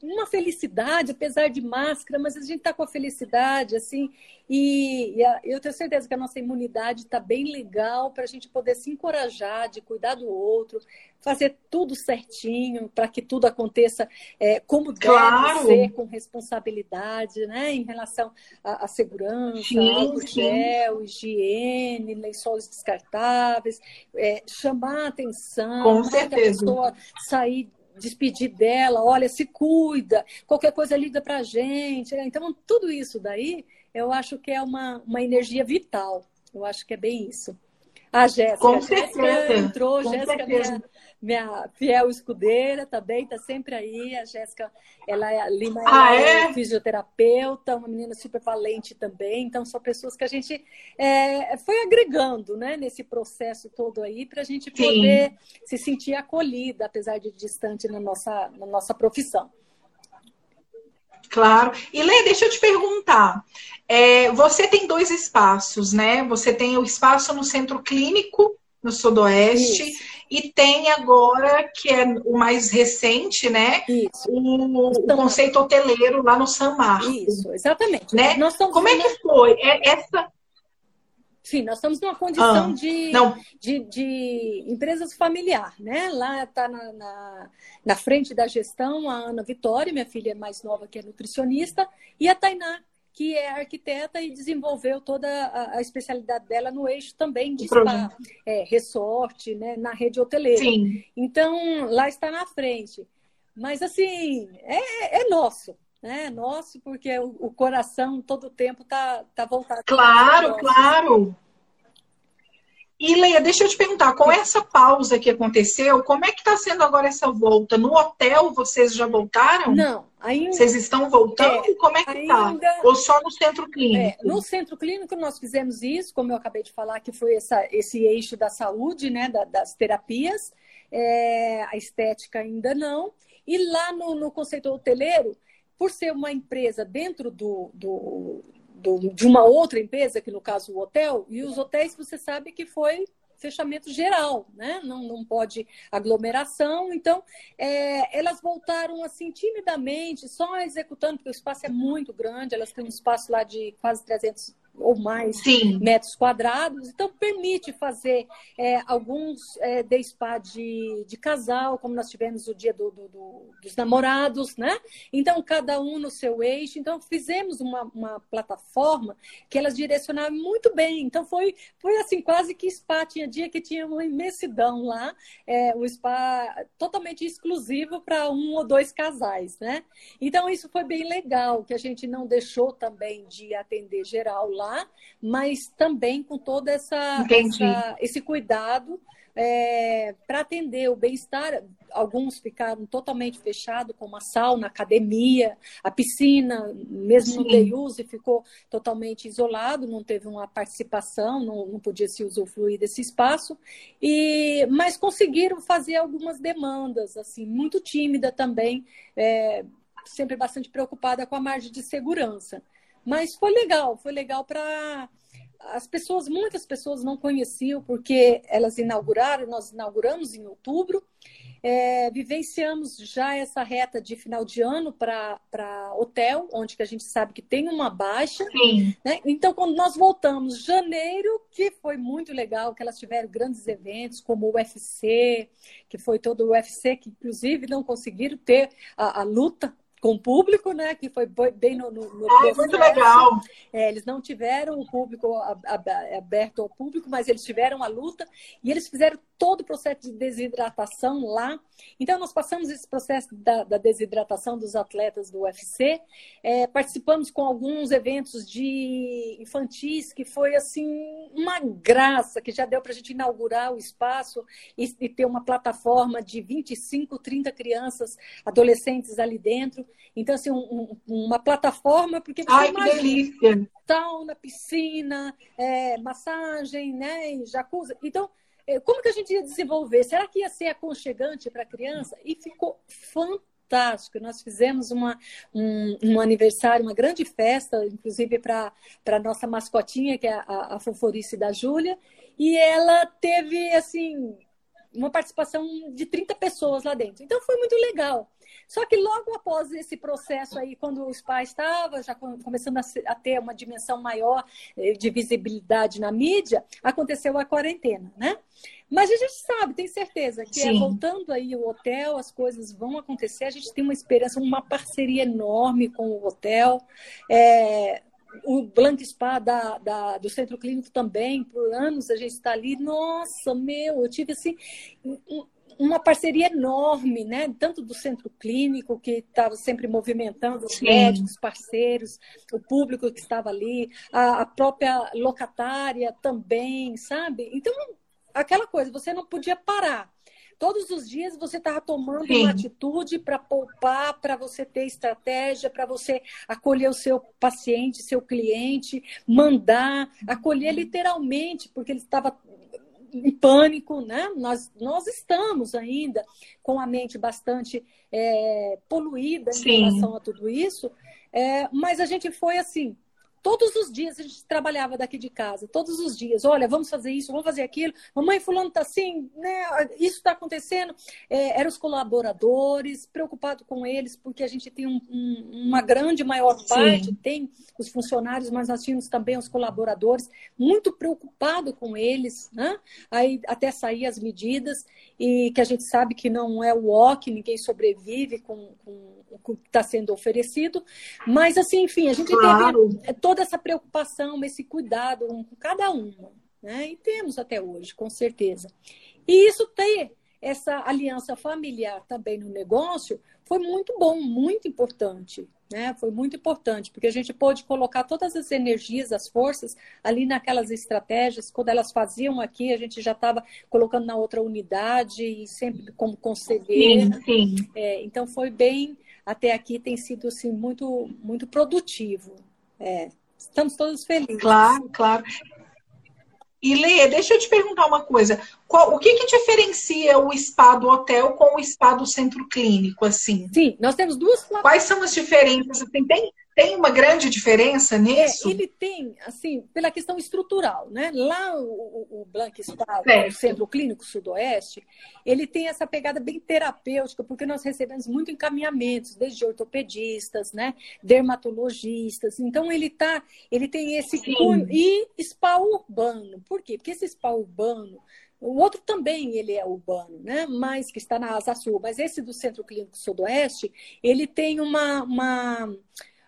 uma felicidade, apesar de máscara, mas a gente está com a felicidade, assim, e, e a, eu tenho certeza que a nossa imunidade está bem legal para a gente poder se encorajar de cuidar do outro, fazer tudo certinho para que tudo aconteça é, como claro. deve ser, com responsabilidade, né, em relação à, à segurança, álcool gel, higiene, lençóis descartáveis, é, chamar a atenção, com né, certeza. a pessoa sair despedir dela, olha, se cuida, qualquer coisa liga para a gente. Então, tudo isso daí, eu acho que é uma, uma energia vital. Eu acho que é bem isso. A Jéssica, Com Jéssica entrou, Com Jéssica minha, minha fiel escudeira também, está sempre aí. A Jéssica, ela é Lima, ah, é? fisioterapeuta, uma menina super valente também. Então, são pessoas que a gente é, foi agregando né, nesse processo todo aí para a gente poder Sim. se sentir acolhida, apesar de distante na nossa, na nossa profissão. Claro. E Lê, deixa eu te perguntar. É, você tem dois espaços, né? Você tem o espaço no centro clínico, no Sudoeste, Isso. E tem agora, que é o mais recente, né? Isso. O, o conceito hoteleiro lá no San Marcos. Isso, exatamente. Né? Como é que foi? É, essa, Sim, nós estamos numa condição ah, de, de, de, empresas familiar, né? Lá está na, na, na, frente da gestão a Ana Vitória, minha filha mais nova, que é nutricionista, e a Tainá, que é arquiteta e desenvolveu toda a, a especialidade dela no eixo também de spa, é, resort, né? Na rede hoteleira. Sim. Então, lá está na frente. Mas, assim, é, é nosso, né? Nosso, porque o, o coração todo o tempo tá, tá voltado. Claro, claro. E Leia, deixa eu te perguntar, com essa pausa que aconteceu, como é que está sendo agora essa volta? No hotel vocês já voltaram? Não, ainda. Vocês estão voltando? É, como é que está? Ou só no centro clínico? É, no centro clínico nós fizemos isso, como eu acabei de falar, que foi essa, esse eixo da saúde, né, da, das terapias. É, a estética ainda não. E lá no, no conceito hoteleiro, por ser uma empresa dentro do, do, do, de uma outra empresa, que no caso o hotel, e os hotéis você sabe que foi fechamento geral, né? Não, não pode aglomeração. Então, é, elas voltaram assim timidamente, só executando, porque o espaço é muito grande, elas têm um espaço lá de quase 300 ou mais Sim. metros quadrados. Então, permite fazer é, alguns é, de spa de, de casal, como nós tivemos o dia do, do, do, dos namorados, né? Então, cada um no seu eixo. Então, fizemos uma, uma plataforma que elas direcionaram muito bem. Então, foi, foi assim, quase que spa. Tinha dia que tinha uma imensidão lá, é, o spa totalmente exclusivo para um ou dois casais, né? Então, isso foi bem legal, que a gente não deixou também de atender geral lá mas também com todo essa, essa esse cuidado é, para atender o bem-estar. Alguns ficaram totalmente fechados, como a sauna, a academia, a piscina, mesmo Sim. no day use, ficou totalmente isolado, não teve uma participação, não, não podia se usufruir desse espaço. E, mas conseguiram fazer algumas demandas, assim, muito tímida também, é, sempre bastante preocupada com a margem de segurança. Mas foi legal, foi legal para as pessoas, muitas pessoas não conheciam porque elas inauguraram, nós inauguramos em outubro, é, vivenciamos já essa reta de final de ano para hotel, onde que a gente sabe que tem uma baixa. Né? Então, quando nós voltamos janeiro, que foi muito legal, que elas tiveram grandes eventos, como o UFC, que foi todo o UFC, que inclusive não conseguiram ter a, a luta com o público, né? Que foi bem no, no, no ah, muito legal. É, eles não tiveram o público aberto ao público, mas eles tiveram a luta e eles fizeram todo o processo de desidratação lá. Então, nós passamos esse processo da, da desidratação dos atletas do UFC, é, participamos com alguns eventos de infantis, que foi, assim, uma graça, que já deu para a gente inaugurar o espaço e, e ter uma plataforma de 25, 30 crianças, adolescentes ali dentro. Então, assim, um, um, uma plataforma, porque você Ai, imagina, delícia! Sauna, piscina, é, massagem, né, jacuzzi. Então, é, como que a gente ia desenvolver? Será que ia ser aconchegante para a criança? E ficou fantástico. Nós fizemos uma, um, um aniversário, uma grande festa, inclusive para a nossa mascotinha, que é a, a Foforice da Júlia, e ela teve, assim, uma participação de 30 pessoas lá dentro. Então foi muito legal. Só que logo após esse processo aí, quando o SPA estava já começando a ter uma dimensão maior eh, de visibilidade na mídia, aconteceu a quarentena, né? Mas a gente sabe, tem certeza que é, voltando aí o hotel, as coisas vão acontecer. A gente tem uma esperança, uma parceria enorme com o hotel. É, o Blank Spa da, da, do Centro Clínico também, por anos a gente está ali. Nossa, meu, eu tive assim uma parceria enorme, né? Tanto do Centro Clínico, que estava sempre movimentando os Sim. médicos, parceiros, o público que estava ali, a, a própria locatária também, sabe? Então, aquela coisa, você não podia parar. Todos os dias você estava tomando Sim. uma atitude para poupar, para você ter estratégia, para você acolher o seu paciente, seu cliente, mandar, acolher literalmente, porque ele estava em pânico, né? Nós, nós estamos ainda com a mente bastante é, poluída em Sim. relação a tudo isso, é, mas a gente foi assim, Todos os dias a gente trabalhava daqui de casa, todos os dias. Olha, vamos fazer isso, vamos fazer aquilo. Mamãe fulano está assim, né? Isso está acontecendo. É, eram os colaboradores, preocupado com eles, porque a gente tem um, um, uma grande maior parte, Sim. tem os funcionários, mas nós tínhamos também os colaboradores, muito preocupado com eles, né? Aí até sair as medidas, e que a gente sabe que não é o que ninguém sobrevive com, com o que está sendo oferecido. Mas, assim, enfim, a gente claro. teve toda essa preocupação, esse cuidado com cada uma. Né? E temos até hoje, com certeza. E isso ter essa aliança familiar também no negócio foi muito bom, muito importante. Né? Foi muito importante, porque a gente pôde colocar todas as energias, as forças ali naquelas estratégias. Quando elas faziam aqui, a gente já estava colocando na outra unidade e sempre como conselheira. Sim, sim. É, então foi bem até aqui tem sido assim, muito, muito produtivo. É, estamos todos felizes. Claro, claro. E Lê, deixa eu te perguntar uma coisa. Qual, o que, que diferencia o spa do hotel com o spa do centro clínico, assim? Sim, nós temos duas. Quais são as diferenças? Assim, tem, tem uma grande diferença é, nisso? É, ele tem, assim, pela questão estrutural, né? Lá o, o Blank Spa, o Centro Clínico Sudoeste, ele tem essa pegada bem terapêutica, porque nós recebemos muito encaminhamentos, desde ortopedistas, né? Dermatologistas. Então ele tá, ele tem esse cunho e spa urbano. Por quê? Porque esse spa urbano o outro também ele é urbano, né? Mas que está na Asa Sul. Mas esse do Centro Clínico Sudoeste, ele tem uma, uma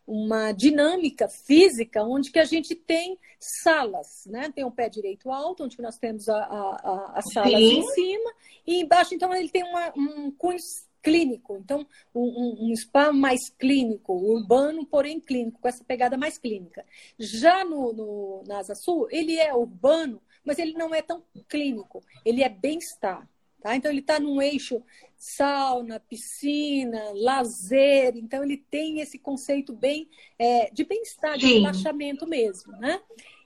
uma dinâmica física onde que a gente tem salas, né? Tem o pé direito alto, onde nós temos a, a, a sala em cima, e embaixo, então, ele tem uma, um cunho clínico, então um, um, spa mais clínico, urbano, porém clínico, com essa pegada mais clínica. Já no, no, na Asa Sul, ele é urbano, mas ele não é tão clínico, ele é bem-estar. Tá? Então, ele está num eixo sauna, piscina, lazer. Então, ele tem esse conceito bem é, de bem-estar, de relaxamento mesmo. Né?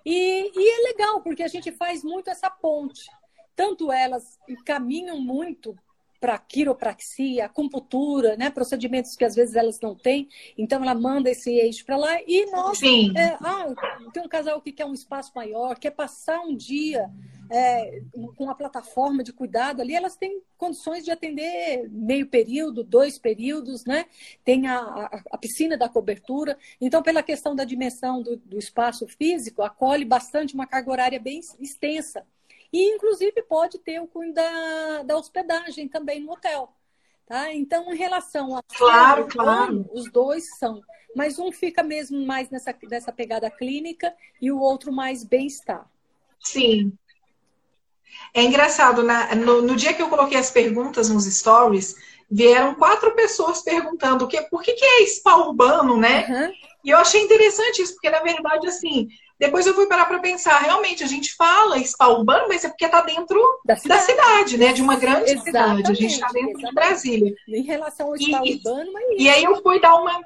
E, e é legal, porque a gente faz muito essa ponte. Tanto elas caminham muito para quiropraxia, acupuntura, né? procedimentos que às vezes elas não têm. Então, ela manda esse eixo para lá e nós. É, ah, tem um casal que quer um espaço maior, quer passar um dia é, com a plataforma de cuidado ali, elas têm condições de atender meio período, dois períodos, né? Tem a, a, a piscina da cobertura. Então, pela questão da dimensão do, do espaço físico, acolhe bastante uma carga horária bem extensa. E, inclusive, pode ter o cunho da, da hospedagem também no hotel. Tá? Então, em relação a claro, claro. os dois são, mas um fica mesmo mais nessa, nessa pegada clínica e o outro mais bem-estar. Sim. É engraçado, na, no, no, dia que eu coloquei as perguntas nos stories, vieram quatro pessoas perguntando que, por que, que é spa urbano, né? Uhum. E eu achei interessante isso, porque na verdade, assim, depois eu fui parar para pensar, realmente, a gente fala spa urbano, mas é porque está dentro da cidade. da cidade. né? De uma grande exatamente, cidade. A gente está dentro exatamente. de Brasília. Em relação ao spa e, urbano, mas... E aí eu fui dar uma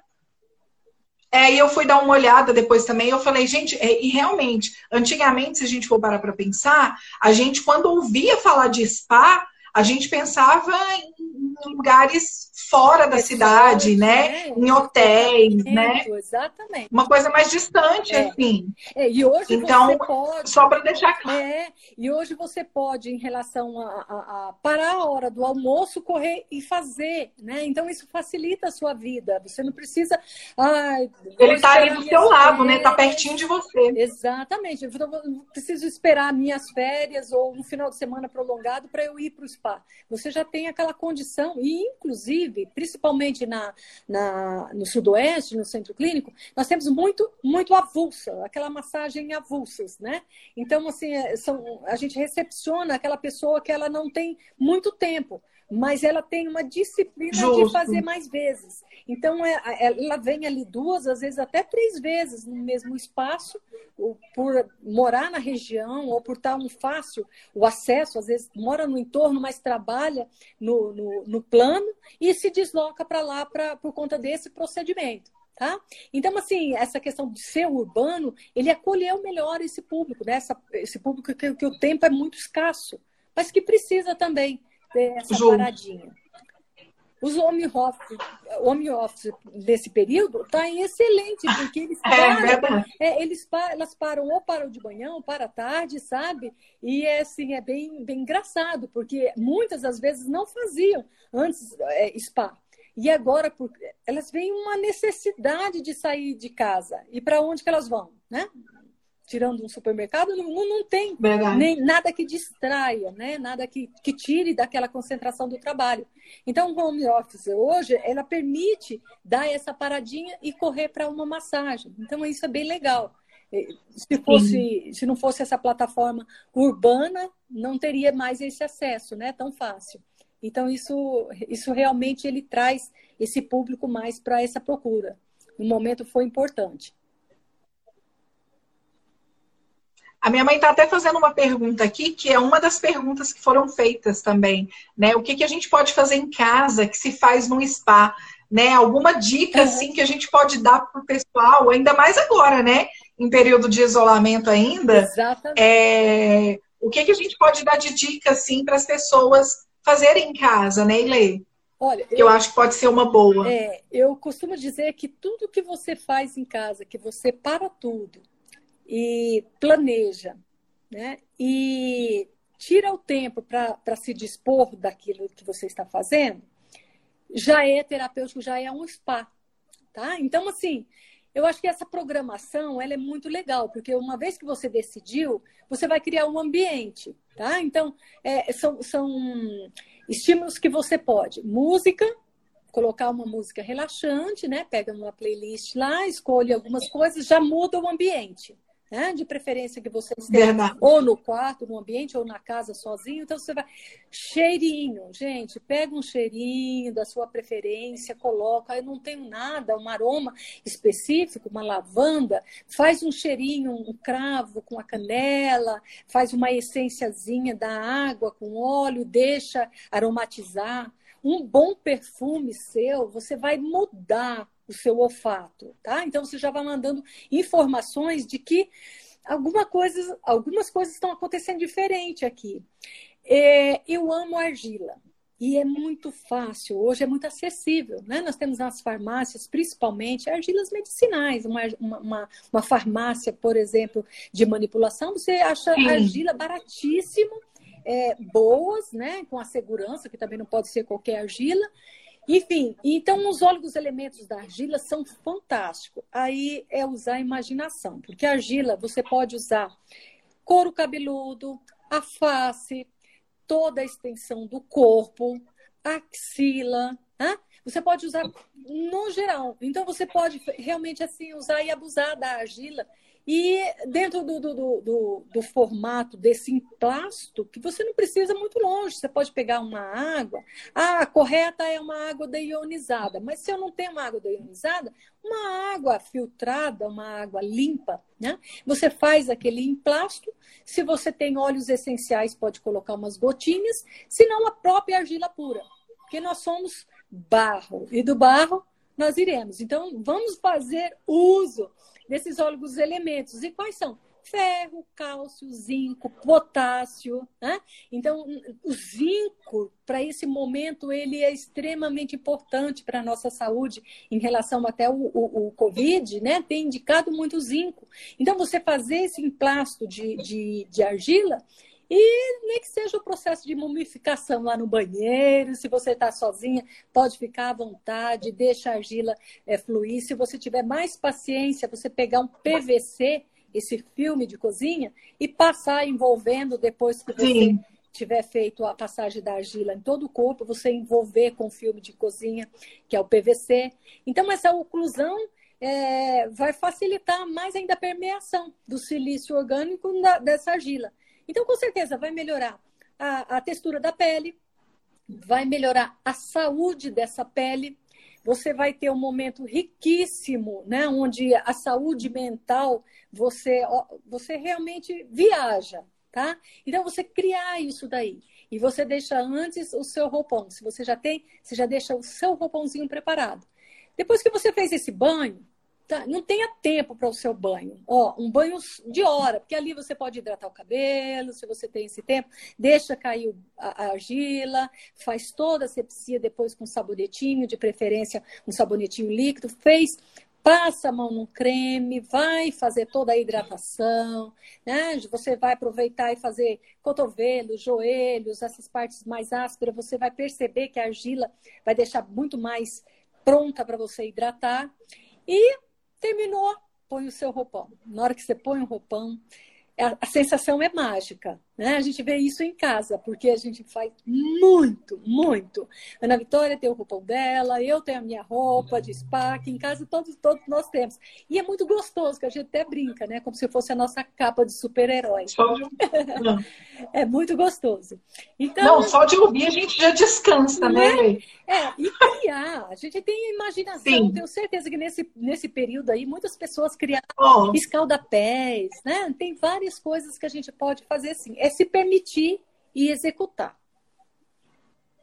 é, e eu fui dar uma olhada depois também, eu falei, gente, é, e realmente, antigamente, se a gente for parar para pensar, a gente, quando ouvia falar de spa, a gente pensava em lugares fora da cidade, né? É, em hotéis, né? Exatamente. Uma coisa mais distante, é. assim. É, e hoje então, você pode. Só para deixar claro. É, e hoje você pode, em relação a, a, a, parar a hora do almoço, correr e fazer, né? Então isso facilita a sua vida. Você não precisa. Ai, Ele está ali do seu lado, férias. né? Está pertinho de você. Exatamente. Eu não preciso esperar minhas férias ou um final de semana prolongado para eu ir para o spa. Você já tem aquela condição, e inclusive, principalmente na, na, no sudoeste, no centro clínico, nós temos muito, muito avulsa, aquela massagem avulsas, né? Então, assim, é, são, a gente recepciona aquela pessoa que ela não tem muito tempo mas ela tem uma disciplina Justo. de fazer mais vezes. Então, é, ela vem ali duas, às vezes até três vezes no mesmo espaço, por morar na região ou por estar um fácil o acesso, às vezes mora no entorno, mas trabalha no, no, no plano e se desloca para lá pra, por conta desse procedimento. Tá? Então, assim, essa questão de ser urbano, ele acolheu melhor esse público, né? Essa, esse público que, que, o tempo é muito escasso, mas que precisa também ter essa paradinha. Os home office, home office desse período está excelente, porque eles é, param, é, é, eles elas param ou param de manhã ou para tarde, sabe? E é, assim, é bem, bem engraçado, porque muitas das vezes não faziam antes é, spa. E agora por, elas veem uma necessidade de sair de casa. E para onde que elas vão? Né? Tirando um supermercado, não, não tem nem nada que distraia, né? nada que, que tire daquela concentração do trabalho. Então, o home office hoje, ela permite dar essa paradinha e correr para uma massagem. Então, isso é bem legal. Se, fosse, se não fosse essa plataforma urbana, não teria mais esse acesso né? tão fácil. Então, isso, isso realmente ele traz esse público mais para essa procura. No momento foi importante. A minha mãe está até fazendo uma pergunta aqui, que é uma das perguntas que foram feitas também, né? O que, que a gente pode fazer em casa que se faz num spa, né? Alguma dica, uhum. assim, que a gente pode dar para o pessoal, ainda mais agora, né? Em período de isolamento ainda. Exatamente. É... O que, que a gente pode dar de dica, assim, para as pessoas fazerem em casa, né, Ilê? Olha, eu, eu, acho que pode ser uma boa. É, eu costumo dizer que tudo que você faz em casa, que você para tudo, e planeja, né? E tira o tempo para se dispor daquilo que você está fazendo, já é terapêutico, já é um spa, tá? Então, assim, eu acho que essa programação ela é muito legal, porque uma vez que você decidiu, você vai criar um ambiente, tá? Então, é, são, são estímulos que você pode. Música, colocar uma música relaxante, né? Pega uma playlist lá, escolhe algumas coisas, já muda o ambiente né? De preferência que você esteja ou no quarto, no ambiente, ou na casa sozinho. Então você vai. Cheirinho, gente, pega um cheirinho da sua preferência, coloca. Eu não tenho nada, um aroma específico, uma lavanda, faz um cheirinho, um cravo com a canela, faz uma essênciazinha da água com óleo, deixa aromatizar. Um bom perfume seu, você vai mudar o seu olfato, tá? Então você já vai mandando informações de que alguma coisa, algumas coisas estão acontecendo diferente aqui. É, eu amo argila. E é muito fácil, hoje é muito acessível. Né? Nós temos nas farmácias, principalmente, argilas medicinais. Uma, uma, uma farmácia, por exemplo, de manipulação, você acha Sim. argila baratíssimo, é, boas, né? com a segurança, que também não pode ser qualquer argila, enfim, então os óleos elementos da argila são fantásticos. Aí é usar a imaginação, porque a argila você pode usar couro cabeludo, a face, toda a extensão do corpo, axila, né? Você pode usar no geral. Então você pode realmente assim usar e abusar da argila e dentro do, do, do, do, formato desse emplasto, que você não precisa muito longe, você pode pegar uma água. Ah, a correta é uma água deionizada, mas se eu não tenho uma água deionizada, uma água filtrada, uma água limpa, né? Você faz aquele emplasto. Se você tem óleos essenciais, pode colocar umas gotinhas, se não a própria argila pura, porque nós somos barro e do barro nós iremos. Então, vamos fazer uso desses óleos elementos. E quais são? ferro, cálcio, zinco, potássio. Né? Então, o zinco, para esse momento, ele é extremamente importante para a nossa saúde em relação até o, o, o, Covid, né? Tem indicado muito zinco. Então, você fazer esse emplasto de, de, de argila e nem que seja o processo de mumificação lá no banheiro, se você está sozinha, pode ficar à vontade, deixa a argila é, fluir. Se você tiver mais paciência, você pegar um PVC, esse filme de cozinha, e passar envolvendo depois que você Sim. tiver feito a passagem da argila em todo o corpo, você envolver com filme de cozinha, que é o PVC. Então, essa oclusão é, vai facilitar mais ainda a permeação do silício orgânico da, dessa argila. Então, com certeza, vai melhorar a, a textura da pele, vai melhorar a saúde dessa pele. Você vai ter um momento riquíssimo, né? Onde a saúde mental você, você realmente viaja, tá? Então você criar isso daí e você deixa antes o seu roupão. Se você já tem, você já deixa o seu roupãozinho preparado. Depois que você fez esse banho, não tenha tempo para o seu banho. Ó, um banho de hora, porque ali você pode hidratar o cabelo, se você tem esse tempo, deixa cair a, a argila, faz toda a sepsia depois com sabonetinho, de preferência um sabonetinho líquido, fez, passa a mão no creme, vai fazer toda a hidratação, né? Você vai aproveitar e fazer cotovelos, joelhos, essas partes mais ásperas, você vai perceber que a argila vai deixar muito mais pronta para você hidratar. E Terminou, põe o seu roupão. Na hora que você põe o roupão, a, sensação é mágica. Né? A gente vê isso em casa, porque a gente faz muito, muito. Ana Vitória tem o roupão dela, eu tenho a minha roupa de spa, que em casa todos, todos nós temos. E é muito gostoso, que a gente até brinca, né? Como se fosse a nossa capa de super-herói. é muito gostoso. Então, Não, só de ouvir a gente já descansa, né? né? É, e criar. A gente tem imaginação, Sim. tenho certeza que nesse, nesse período aí muitas pessoas criaram oh. escaldapés, né? Tem várias coisas que a gente pode fazer assim é se permitir e executar.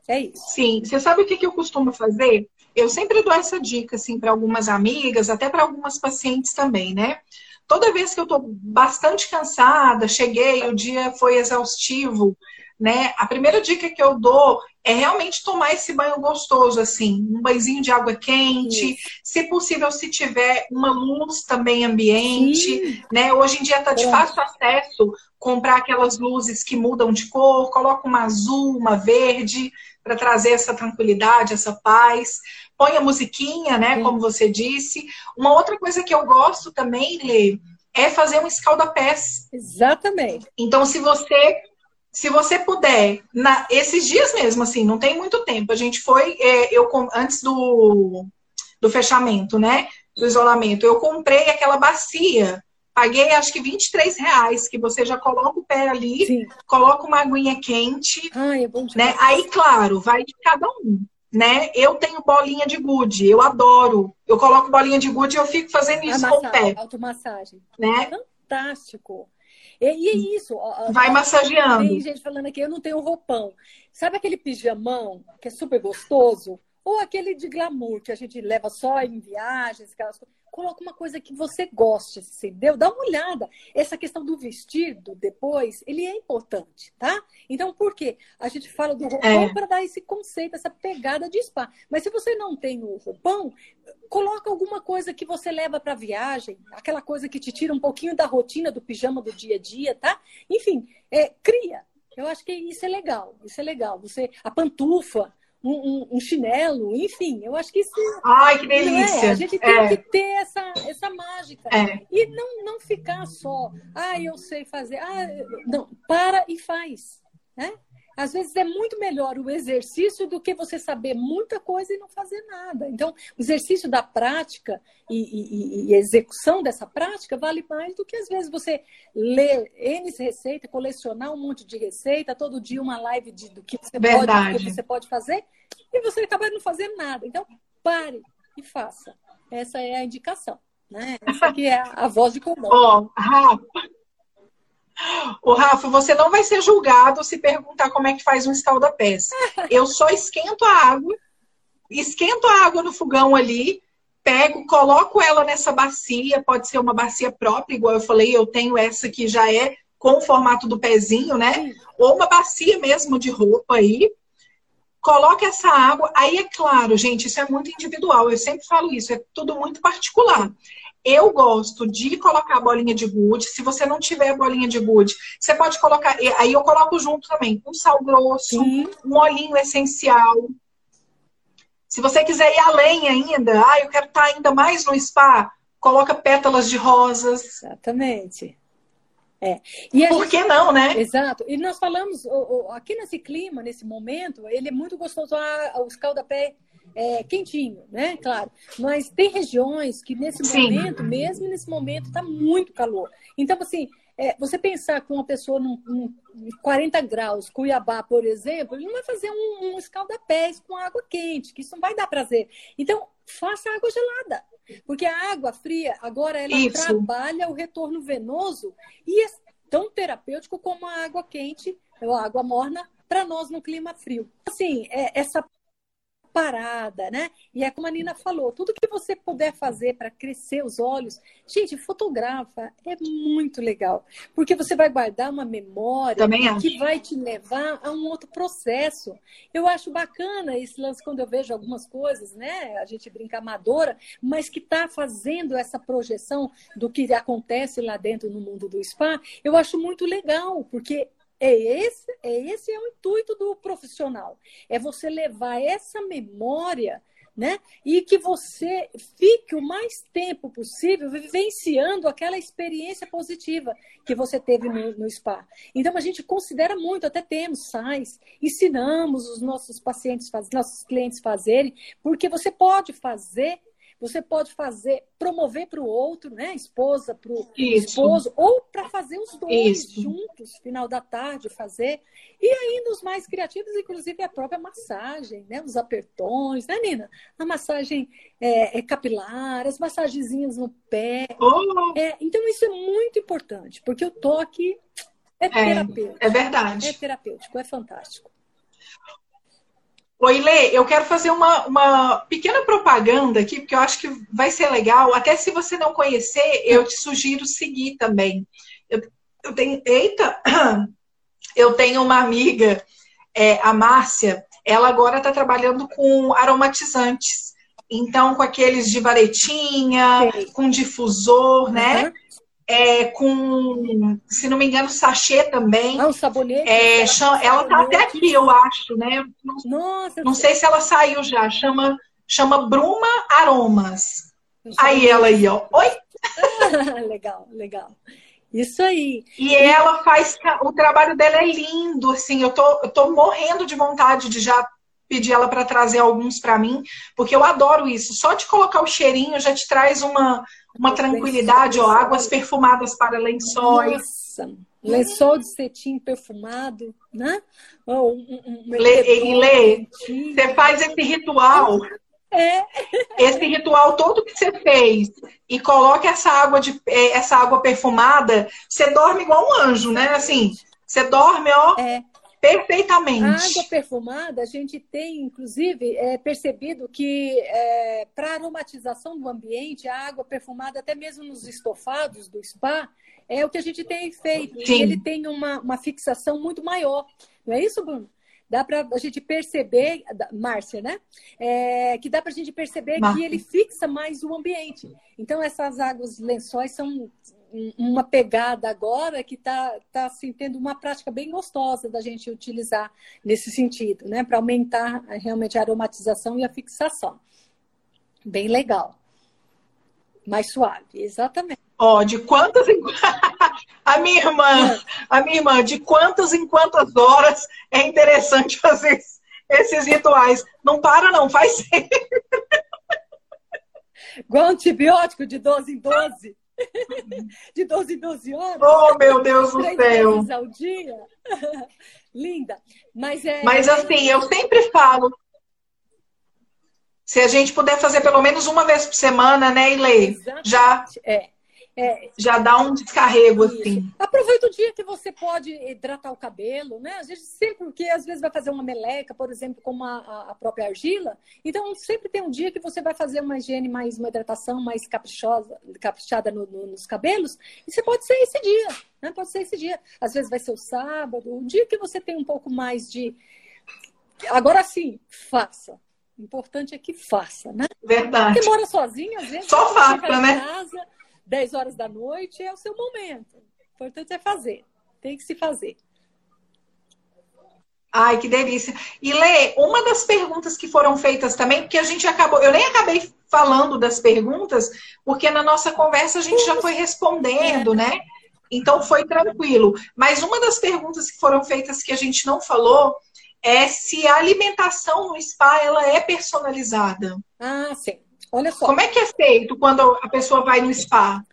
É isso. Sim, você sabe o que, que eu costumo fazer? Eu sempre dou essa dica assim para algumas amigas, até para algumas pacientes também, né? Toda vez que eu estou bastante cansada, cheguei, o dia foi exaustivo, né? A primeira dica que eu dou é realmente tomar esse banho gostoso, assim, um banhozinho de água quente, Isso. se possível, se tiver uma luz também ambiente, Sim. né? Hoje em dia está de fácil acesso comprar aquelas luzes que mudam de cor, coloca uma azul, uma verde, para trazer essa tranquilidade, essa paz. Põe a musiquinha, né? Sim. Como você disse. Uma outra coisa que eu gosto também, Lê, é fazer um escalda-pés. Exatamente. Então, se você se você puder, na, esses dias mesmo, assim, não tem muito tempo. A gente foi, é, eu antes do, do fechamento, né? Do isolamento, eu comprei aquela bacia. Paguei acho que 23 reais, que você já coloca o pé ali, Sim. coloca uma aguinha quente. Ai, é bom né? Aí, claro, vai de cada um. Né? Eu tenho bolinha de gude, eu adoro. Eu coloco bolinha de gude e eu fico fazendo isso com o pé. Automassagem. Né? Fantástico. E, e é isso. Vai massageando. Tem gente falando aqui, eu não tenho roupão. Sabe aquele pijamão que é super gostoso? Ou aquele de glamour que a gente leva só em viagens, aquelas coisas coloca uma coisa que você goste, entendeu? Dá uma olhada. Essa questão do vestido depois, ele é importante, tá? Então, por quê? A gente fala do roupão é. para dar esse conceito, essa pegada de spa. Mas se você não tem o roupão, coloca alguma coisa que você leva para viagem, aquela coisa que te tira um pouquinho da rotina do pijama do dia a dia, tá? Enfim, é, cria. Eu acho que isso é legal, isso é legal. Você, a pantufa, um, um, chinelo, enfim, eu acho que isso. Ai, que delícia! É, a gente tem é. que ter essa, essa mágica. É. E não, não ficar só, ah, eu sei fazer. Ah, não, para e faz. Né? Às vezes é muito melhor o exercício do que você saber muita coisa e não fazer nada. Então, o exercício da prática e, e, e execução dessa prática vale mais do que às vezes você ler N receita, colecionar um monte de receita, todo dia uma live de, do, que você pode, do que você pode fazer, e você acaba não fazendo nada. Então, pare e faça. Essa é a indicação. Né? Essa aqui é a voz de comando. Oh, Rafa, o Rafa, você não vai ser julgado se perguntar como é que faz um escalda-pés. Eu só esquento a água, esquento a água no fogão ali, pego, coloco ela nessa bacia, pode ser uma bacia própria, igual eu falei, eu tenho essa que já é com o formato do pezinho, né? Ou uma bacia mesmo de roupa aí. Coloque essa água. Aí é claro, gente, isso é muito individual. Eu sempre falo isso, é tudo muito particular. Eu gosto de colocar a bolinha de gude. Se você não tiver bolinha de gude, você pode colocar. Aí eu coloco junto também um sal grosso, Sim. um olhinho essencial. Se você quiser ir além ainda, ah, eu quero estar ainda mais no spa, coloca pétalas de rosas. Exatamente. É. E Por gente... que não, né? Exato. E nós falamos, aqui nesse clima, nesse momento, ele é muito gostoso, ah, o escaldapé é, quentinho, né? Claro. Mas tem regiões que nesse Sim. momento, mesmo nesse momento, está muito calor. Então, assim, é, você pensar com uma pessoa num, num 40 graus, Cuiabá, por exemplo, ele não vai fazer um, um escaldapés com água quente, que isso não vai dar prazer. Então, faça água gelada. Porque a água fria, agora, ela isso. trabalha o retorno venoso e é tão terapêutico como a água quente, ou a água morna, para nós no clima frio. Assim, é, essa parada, né? E é como a Nina falou, tudo que você puder fazer para crescer os olhos, gente, fotografa, é muito legal, porque você vai guardar uma memória que vai te levar a um outro processo. Eu acho bacana esse lance quando eu vejo algumas coisas, né? A gente brinca amadora, mas que está fazendo essa projeção do que acontece lá dentro no mundo do spa, eu acho muito legal, porque é esse, é esse é o intuito do profissional. É você levar essa memória, né? E que você fique o mais tempo possível vivenciando aquela experiência positiva que você teve no, no spa. Então a gente considera muito, até temos sais, ensinamos os nossos pacientes, nossos clientes fazerem, porque você pode fazer você pode fazer, promover para o outro, né? Esposa para o esposo, ou para fazer os dois Isso. juntos, final da tarde, fazer. E aí, nos mais criativos, inclusive a própria massagem, né? Os apertões, né, Nina? A massagem é, é capilar, as massagenzinhas no pé. Oh. É, então, isso é muito importante, porque o toque é, é terapêutico. É, é verdade. É terapêutico, é fantástico. Oi, Lê, eu quero fazer uma, uma pequena propaganda aqui, porque eu acho que vai ser legal. Até se você não conhecer, eu te sugiro seguir também. Eu, eu tenho. Eita! Eu tenho uma amiga, é, a Márcia, ela agora está trabalhando com aromatizantes. Então, com aqueles de varetinha, Sim. com difusor, né? Uhum é, com, se não me engano, sachê também. Ah, um sabonete. É, chama, ela tá até aqui, eu acho, né? Não, Nossa, não sei se ela saiu já. Chama, chama Bruma Aromas. Aí ela aí, ó. Oi? legal, legal. Isso aí. E ela faz. O trabalho dela é lindo, assim. Eu tô, eu tô morrendo de vontade de já pedir ela para trazer alguns para mim, porque eu adoro isso. Só de colocar o cheirinho já te traz uma, uma tranquilidade, ó, águas perfumadas para lençóis. Nossa, lençol de cetim perfumado, né? Oh, um, um, um e Lê, você faz esse ritual. É. Esse ritual todo que você fez e coloca essa água de é, essa água perfumada, você dorme igual um anjo, né? Assim, você dorme, ó. É. Perfeitamente. A água perfumada, a gente tem, inclusive, é, percebido que é, para aromatização do ambiente, a água perfumada, até mesmo nos estofados do spa, é o que a gente tem feito. Sim. Ele tem uma, uma fixação muito maior. Não é isso, Bruno? Dá para a gente perceber, Márcia, né? É, que dá para a gente perceber Márcia. que ele fixa mais o ambiente. Então, essas águas lençóis são uma pegada agora que está tá, assim, tendo uma prática bem gostosa da gente utilizar nesse sentido, né? Para aumentar realmente a aromatização e a fixação. Bem legal. Mais suave, exatamente. Ó, oh, de quantas em... a minha irmã, a minha irmã, de quantas em quantas horas é interessante fazer esses rituais? Não para não, faz sempre. Igual antibiótico de 12 em 12 de 12 em 12 horas. Oh, meu Deus do céu! Ao dia. Linda. Mas, é... Mas assim, eu sempre falo. Se a gente puder fazer pelo menos uma vez por semana, né, Ilê? Já. É. é, já dá um descarrego isso. assim. Aproveita o dia que você pode hidratar o cabelo, né? Às vezes sempre, porque às vezes vai fazer uma meleca, por exemplo, como a, a própria argila. Então sempre tem um dia que você vai fazer uma higiene mais, uma hidratação mais caprichosa, caprichada no, no, nos cabelos. E você pode ser esse dia, né? Pode ser esse dia. Às vezes vai ser o sábado, um dia que você tem um pouco mais de. Agora sim, faça. O importante é que faça, né? Verdade. Porque mora sozinho, às vezes. Só faça, né? Casa, 10 horas da noite é o seu momento. O importante é fazer. Tem que se fazer. Ai, que delícia. E Lê, uma das perguntas que foram feitas também, porque a gente acabou, eu nem acabei falando das perguntas, porque na nossa conversa a gente já foi respondendo, né? Então foi tranquilo. Mas uma das perguntas que foram feitas que a gente não falou é se a alimentação no spa ela é personalizada. Ah, sim. Olha só. Como é que é feito quando a pessoa vai no spa?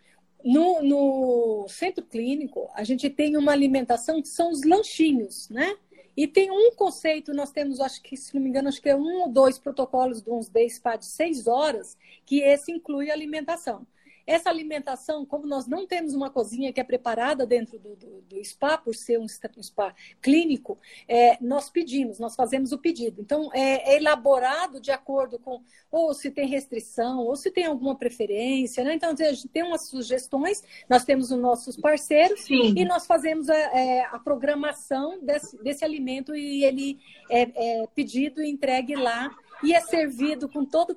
No, no centro clínico, a gente tem uma alimentação que são os lanchinhos, né? E tem um conceito, nós temos, acho que, se não me engano, acho que é um ou dois protocolos de uns day spa de seis horas, que esse inclui alimentação. Essa alimentação, como nós não temos uma cozinha que é preparada dentro do, do, do spa, por ser um, spa clínico, é, nós pedimos, nós fazemos o pedido. Então, é, é, elaborado de acordo com ou se tem restrição, ou se tem alguma preferência. Né? Então, a gente tem umas sugestões, nós temos os nossos parceiros Sim. e nós fazemos a, é, a programação desse, desse, alimento e ele é, é pedido e entregue lá e é servido com todo o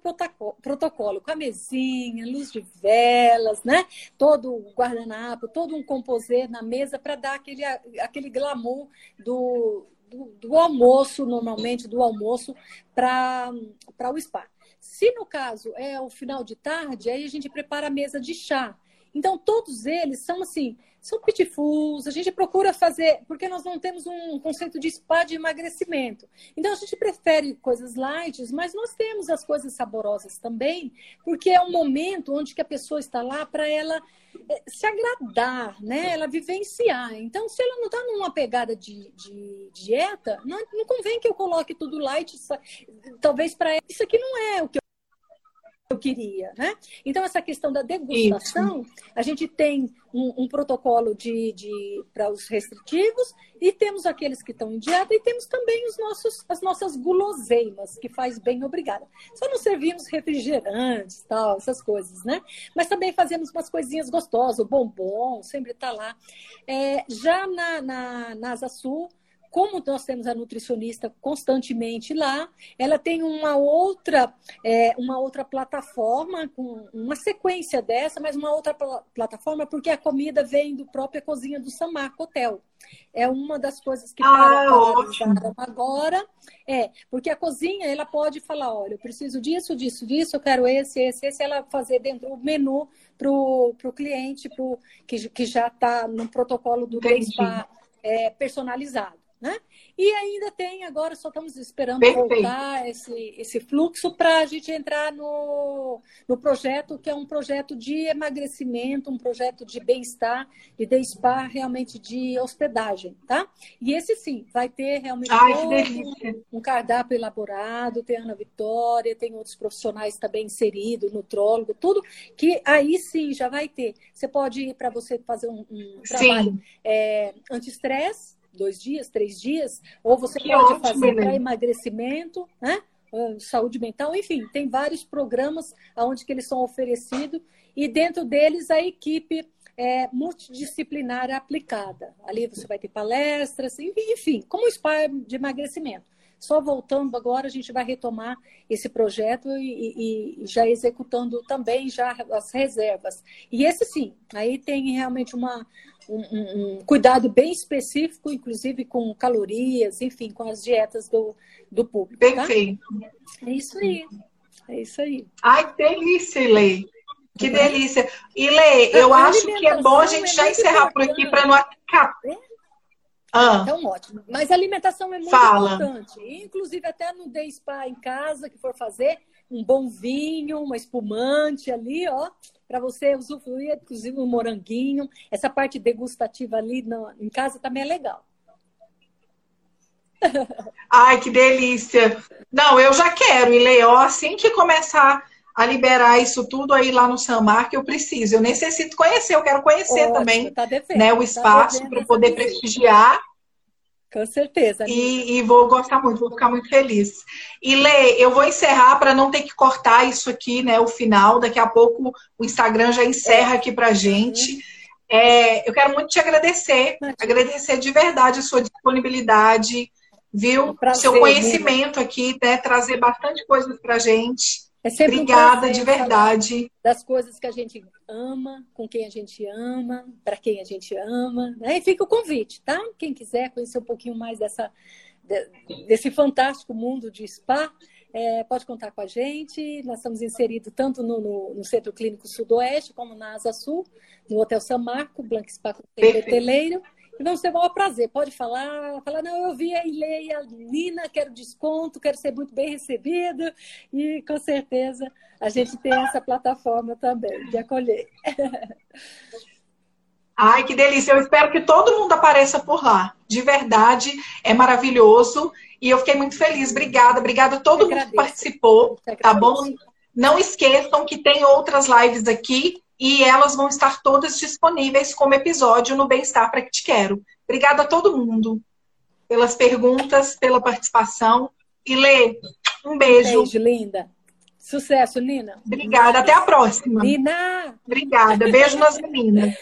protocolo, com a mesinha, luz de velas, né? Todo o guardanapo, todo um composê na mesa para dar aquele, aquele glamour do, do, do almoço, normalmente do almoço, para o spa. Se no caso é o final de tarde, aí a gente prepara a mesa de chá. Então, todos eles são assim, são pitfulls, a gente procura fazer, porque nós não temos um conceito de spa de emagrecimento. Então, a gente prefere coisas light, mas nós temos as coisas saborosas também, porque é um momento onde que a pessoa está lá para ela eh, se agradar, né? Ela vivenciar. Então, se ela não está numa pegada de, de dieta, não, não, convém que eu coloque tudo light. Talvez para isso aqui não é o que eu queria, né? Então, essa questão da degustação, Isso. a gente tem um, um protocolo de, de para os restritivos e temos aqueles que estão em dieta e temos também os nossos, as nossas guloseimas, que faz bem, obrigada. Só não servimos refrigerantes, tal, essas coisas, né? Mas também fazemos umas coisinhas gostosas, o bombom sempre está lá. É, já na, na, na Asa Sul, como nós temos a nutricionista constantemente lá, ela tem uma outra, é, uma outra plataforma, com uma sequência dessa, mas uma outra pl plataforma, porque a comida vem do própria cozinha do Samarco Hotel. É uma das coisas que ah, agora. É, porque a cozinha, ela pode falar, olha, eu preciso disso, disso, disso, eu quero esse, esse, esse, ela fazer dentro do menu para o cliente pro, que, que já está no protocolo do spa é, personalizado. Né? E ainda tem, agora só estamos esperando Perfeito. voltar esse, esse fluxo para a gente entrar no, no projeto, que é um projeto de emagrecimento, um projeto de bem-estar e de spa realmente de hospedagem, tá? E esse sim, vai ter realmente Ai, um, um, cardápio elaborado, tem Ana Vitória, tem outros profissionais também inseridos, nutrólogo, tudo, que aí sim já vai ter. Você pode ir para você fazer um, um trabalho é, anti-estresse, dois dias, três dias, ou você que pode ótimo, fazer para emagrecimento, né? Ah, saúde mental, enfim, tem vários programas onde que eles são oferecidos e dentro deles a equipe é, multidisciplinar aplicada. Ali você vai ter palestras, enfim, como spa de emagrecimento. Só voltando agora, a gente vai retomar esse projeto e, e, já executando também já as reservas. E esse sim, aí tem realmente uma, um, um, cuidado bem específico, inclusive com calorias, enfim, com as dietas do, do público. Tá? Perfeito. Tá? É isso aí. É isso aí. Ai, que delícia, Lei. Que delícia. E Lê, eu acho que é bom a gente já encerrar por aqui para não acabar. É? Ah, então, ótimo. Mas a alimentação é muito fala. importante. Inclusive, até no day spa em casa, que for fazer, um bom vinho, uma espumante ali, ó, para você usufruir, inclusive um moranguinho. Essa parte degustativa ali em casa também é legal. Ai, que delícia! Não, eu já quero, e Leó, assim que começar a liberar isso tudo aí lá no Samar, que eu preciso. Eu necessito conhecer, eu quero conhecer Ótimo, também tá né, o tá espaço tá para poder prestigiar. Com certeza. E, e, vou gostar muito, vou ficar muito feliz. E Lê, eu vou encerrar para não ter que cortar isso aqui, né? O final. Daqui a pouco o Instagram já encerra é. aqui para gente. É, eu quero muito te agradecer, agradecer de verdade a sua disponibilidade, viu? Um prazer, Seu conhecimento aqui, né? Trazer bastante coisas para gente. É sempre Obrigada, um de verdade. Das coisas que a gente ama, com quem a gente ama, para quem a gente ama. Né? E fica o convite, tá? Quem quiser conhecer um pouquinho mais dessa, desse fantástico mundo de spa, é, pode contar com a gente. Nós estamos inseridos tanto no, no, no, Centro Clínico Sudoeste, como na Asa Sul, no Hotel São Marco, Blanco Spa Hoteleiro. Vamos ter o maior prazer. Pode falar, falar, não, eu vi a Ilê a Nina, quero desconto, quero ser muito bem recebida. E com certeza a gente tem essa plataforma também de acolher. Ai, que delícia! Eu espero que todo mundo apareça por lá. De verdade, é maravilhoso. E eu fiquei muito feliz. Obrigada, obrigada a todo mundo que participou. Tá bom? Não esqueçam que tem outras lives aqui e elas vão estar todas disponíveis como episódio no Bem-Estar para que te quero. Obrigada a todo mundo pelas perguntas, pela participação. E Lê, um beijo. Beijo, linda. Sucesso, Nina. Obrigada. Até a próxima. Nina! Obrigada. Beijo nas meninas.